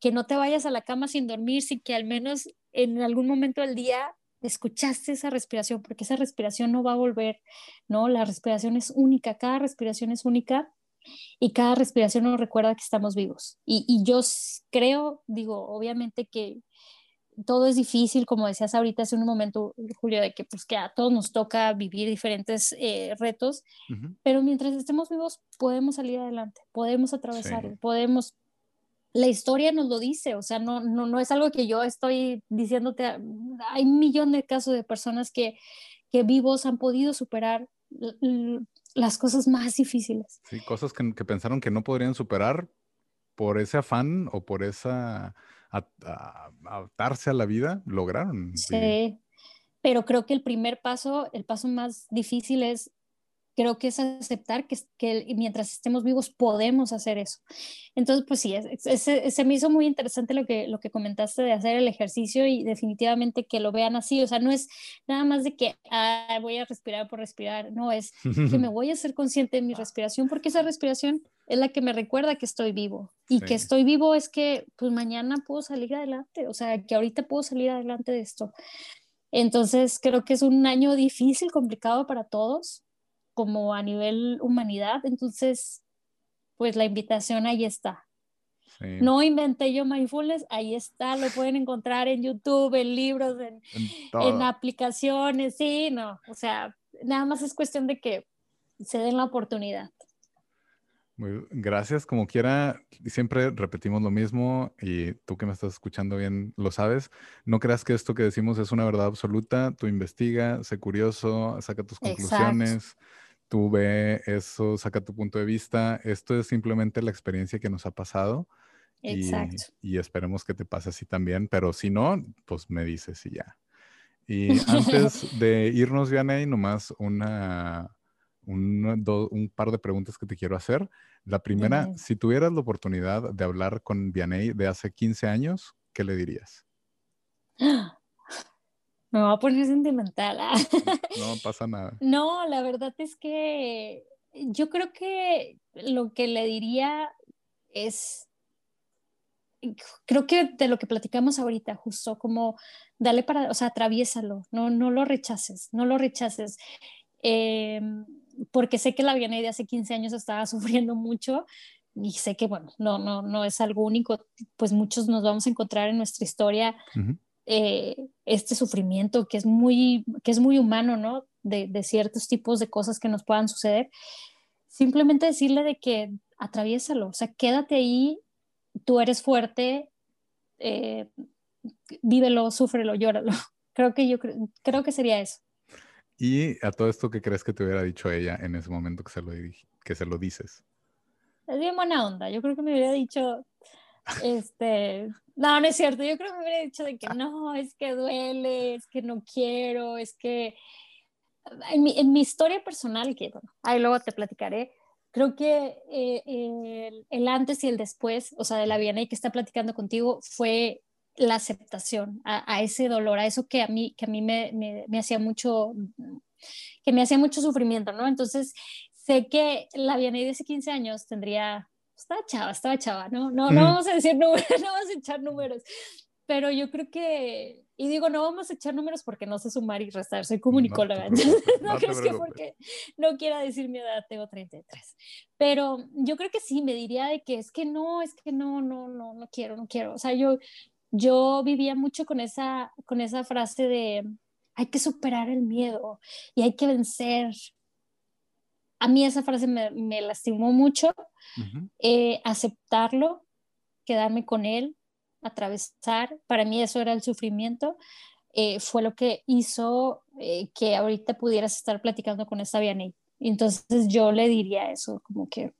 que no te vayas a la cama sin dormir, sin que al menos en algún momento del día escuchaste esa respiración, porque esa respiración no va a volver, ¿no? La respiración es única, cada respiración es única y cada respiración nos recuerda que estamos vivos. Y, yo creo, digo, obviamente que todo es difícil, como decías ahorita hace un momento, Julio, de que pues que a todos nos toca vivir diferentes eh, retos, pero mientras estemos vivos podemos salir adelante, podemos atravesarlo, podemos la historia nos lo dice, o sea, no, no, no es algo que yo estoy diciéndote, hay un millón de casos de personas que, que vivos han podido superar las cosas más difíciles. Sí, cosas que, que, pensaron que no podrían superar por ese afán o por esa adaptarse a, la vida, lograron. Sí, pero creo que el primer paso, el paso más difícil es creo que es aceptar que, que mientras estemos vivos podemos hacer eso. Entonces, pues sí, se me hizo muy interesante lo que, lo que comentaste de hacer el ejercicio y definitivamente que lo vean así, o sea, no es nada más de que ah, voy a respirar por respirar, no, es que me [laughs] voy a ser consciente de mi respiración porque esa respiración es la que me recuerda que estoy vivo y que estoy vivo es que pues mañana puedo salir adelante, o sea, que ahorita puedo salir adelante de esto. Entonces, creo que es un año difícil, complicado para todos, como a nivel humanidad. Entonces, pues la invitación ahí está. No inventé yo mindfulness, ahí está, lo pueden encontrar en YouTube, en libros, en, en, aplicaciones, sí, no, o sea, nada más es cuestión de que se den la oportunidad. Muy, gracias, como quiera, siempre repetimos lo mismo y tú que me estás escuchando bien lo sabes. No creas que esto que decimos es una verdad absoluta, tú investiga, sé curioso, saca tus conclusiones tú ve eso, saca tu punto de vista. Esto es simplemente la experiencia que nos ha pasado. Exacto. Y, esperemos que te pase así también, pero si no, pues me dices y ya. [laughs] Y antes de irnos, Vianey, nomás una, un par de preguntas que te quiero hacer. La primera, si tuvieras la oportunidad de hablar con Vianey de hace 15 años, ¿qué le dirías? [gasps] Me voy a poner sentimental. Ah. [laughs] No pasa nada. No, la verdad es que yo creo que lo que le diría es, creo que de lo que platicamos ahorita, justo como dale para, o sea, atraviésalo, no, no lo rechaces, no lo rechaces. em, porque sé que la Vianey de hace 15 años estaba [laughs] sufriendo mucho y sé que, bueno, no, no, no es algo único, pues muchos nos vamos a encontrar en nuestra historia eh, este sufrimiento que es muy, que es muy humano, ¿no? De, de, ciertos tipos de cosas que nos puedan suceder. Simplemente decirle de que atraviésalo, o sea, quédate ahí, tú eres fuerte, eh, vívelo, súfrelo, llóralo. [laughs] Creo que yo creo que sería eso. Y a todo esto, ¿qué crees que te hubiera dicho ella en ese momento que se lo, que se lo dices? Es bien buena onda. Yo creo que me hubiera dicho, este, no, no es cierto. Yo creo que me hubiera dicho de que no, es que duele, es que no quiero, es que en mi, en mi historia personal, que bueno, ahí luego te platicaré, creo que eh, el, el, antes y el después, o sea, de la Viena y que está platicando contigo, fue la aceptación a, ese dolor, a eso que a mí, que a mí me, me, hacía mucho, que me hacía mucho sufrimiento, ¿no? Entonces, sé que la Vianey de hace 15 años tendría, estaba chava, estaba chava, ¿no? No, no vamos a decir números, [laughs] no vamos a echar números, pero yo creo que, y digo, no vamos a echar números porque no sé sumar y restar, soy comunicóloga, [laughs] no, no, no que porque no quiera decir mi edad, tengo 33, pero yo creo que sí, me diría de que es que no, es que no, no, no, no quiero, no quiero, o sea, yo, yo vivía mucho con esa, con esa frase de hay que superar el miedo y hay que vencer. A mí esa frase me, me lastimó mucho, eh, aceptarlo, quedarme con él, atravesar, para mí eso era el sufrimiento, eh, fue lo que hizo eh, que ahorita pudieras estar platicando con esta Vianney. Entonces yo le diría eso, como que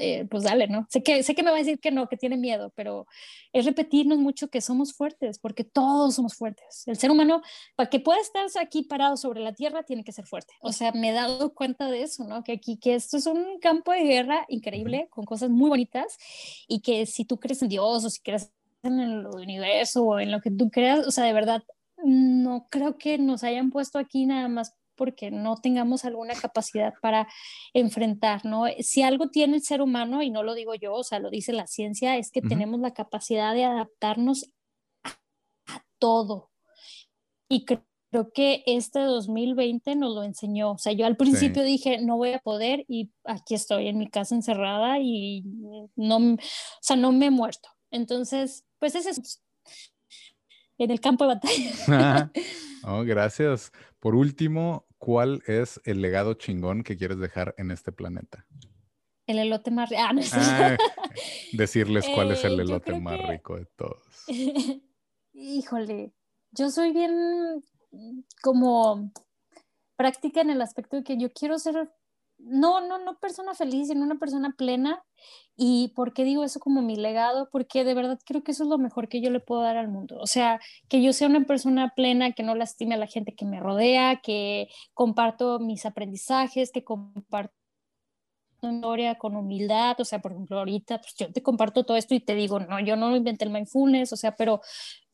eh, pues dale, ¿no? Sé que, sé que me va a decir que no, que tiene miedo, pero es repetirnos mucho que somos fuertes, porque todos somos fuertes. El ser humano, para que pueda estar aquí parado sobre la tierra, tiene que ser fuerte. O sea, me he dado cuenta de eso, ¿no? Que aquí, que esto es un campo de guerra increíble, con cosas muy bonitas, y que si tú crees en Dios o si crees en el universo o en lo que tú creas, o sea, de verdad, no creo que nos hayan puesto aquí nada más porque no tengamos alguna capacidad para enfrentar, ¿no? Si algo tiene el ser humano, y no lo digo yo, o sea, lo dice la ciencia, es que tenemos la capacidad de adaptarnos a, todo. Y creo que este 2020 nos lo enseñó. O sea, yo al principio dije, no voy a poder y aquí estoy en mi casa encerrada y no, o sea, no me he muerto. Entonces, pues ese es en el campo de batalla. [laughs] oh, gracias. Por último, ¿cuál es el legado chingón que quieres dejar en este planeta? El elote más rico. Ah, no ah, [laughs] decirles cuál es el eh, elote más rico de todos. [laughs] Híjole, yo soy bien como práctica en el aspecto de que yo quiero ser no, no, no persona feliz, sino una persona plena. ¿Y por qué digo eso como mi legado? Porque de verdad creo que eso es lo mejor que yo le puedo dar al mundo. O sea, que yo sea una persona plena, que no lastime a la gente que me rodea, que comparto mis aprendizajes, que comparto historia con humildad. O sea, por ejemplo, ahorita pues yo te comparto todo esto y te digo, no, yo no inventé el mindfulness, o sea, pero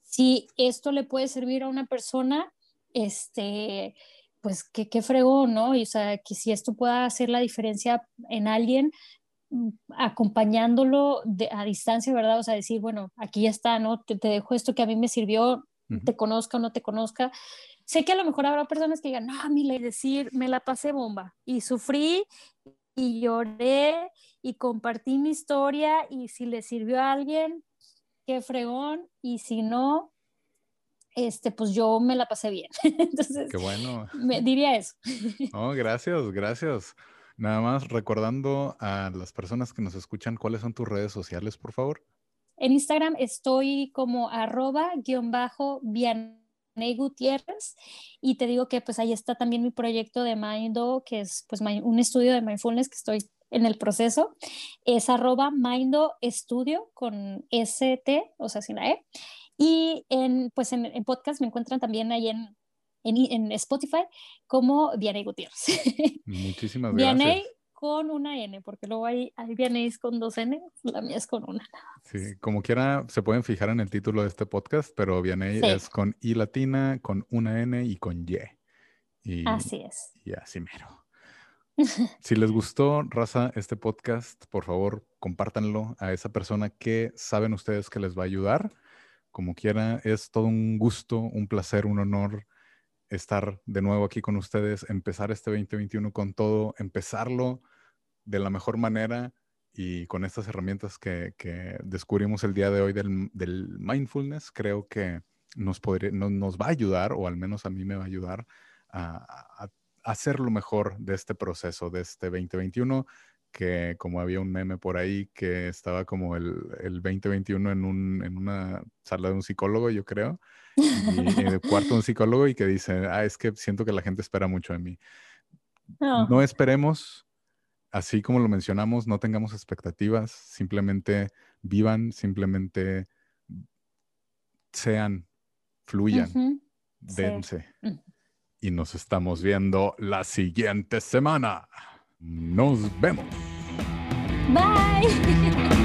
si esto le puede servir a una persona, este pues qué, qué fregón, ¿no? Y o sea, que si esto pueda hacer la diferencia en alguien, mm, acompañándolo a distancia, ¿verdad? O sea, decir, bueno, aquí ya está, ¿no? Te, dejo esto que a mí me sirvió, te conozca o no te conozca. Sé que a lo mejor habrá personas que digan, no, a mí le decir, me la pasé bomba y sufrí y lloré y compartí mi historia y si le sirvió a alguien, qué fregón, y si no, este, pues yo me la pasé bien. [laughs] Entonces, Qué bueno. Me diría eso. [laughs] Oh, gracias, gracias. Nada más recordando a las personas que nos escuchan, ¿cuáles son tus redes sociales, por favor? En Instagram estoy como arroba guion bajo Vianey Gutiérrez y te digo que pues ahí está también mi proyecto de Mindo, que es pues un estudio de mindfulness que estoy en el proceso. Es arroba Mindo Estudio con ST, o sea, sin la E. Y en, pues en, podcast me encuentran también ahí en, en, Spotify como Vianey Gutiérrez. [laughs] Muchísimas gracias. Vianey con una N, porque luego hay, hay Vianey con dos N, la mía es con una. Sí, como quiera, se pueden fijar en el título de este podcast, pero Vianey es con I latina, con una N y con Y. Y así es. Y así mero. [laughs] si les gustó, raza, este podcast, por favor, compártanlo a esa persona que saben ustedes que les va a ayudar como quiera, es todo un gusto, un placer, un honor estar de nuevo aquí con ustedes, empezar este 2021 con todo, empezarlo de la mejor manera y con estas herramientas que, descubrimos el día de hoy del, mindfulness, creo que nos, nos va a ayudar, o al menos a mí me va a ayudar, a, hacer lo mejor de este proceso, de este 2021 que como había un meme por ahí que estaba como el, el 2021 en, un, en una sala de un psicólogo, yo creo, y en el cuarto de un [laughs] psicólogo y que dice, ah, es que siento que la gente espera mucho de mí. No esperemos, así como lo mencionamos, no tengamos expectativas, simplemente vivan, simplemente sean, fluyan, dense. Mm. Y nos estamos viendo la siguiente semana. Nos vemos. Bye. [laughs]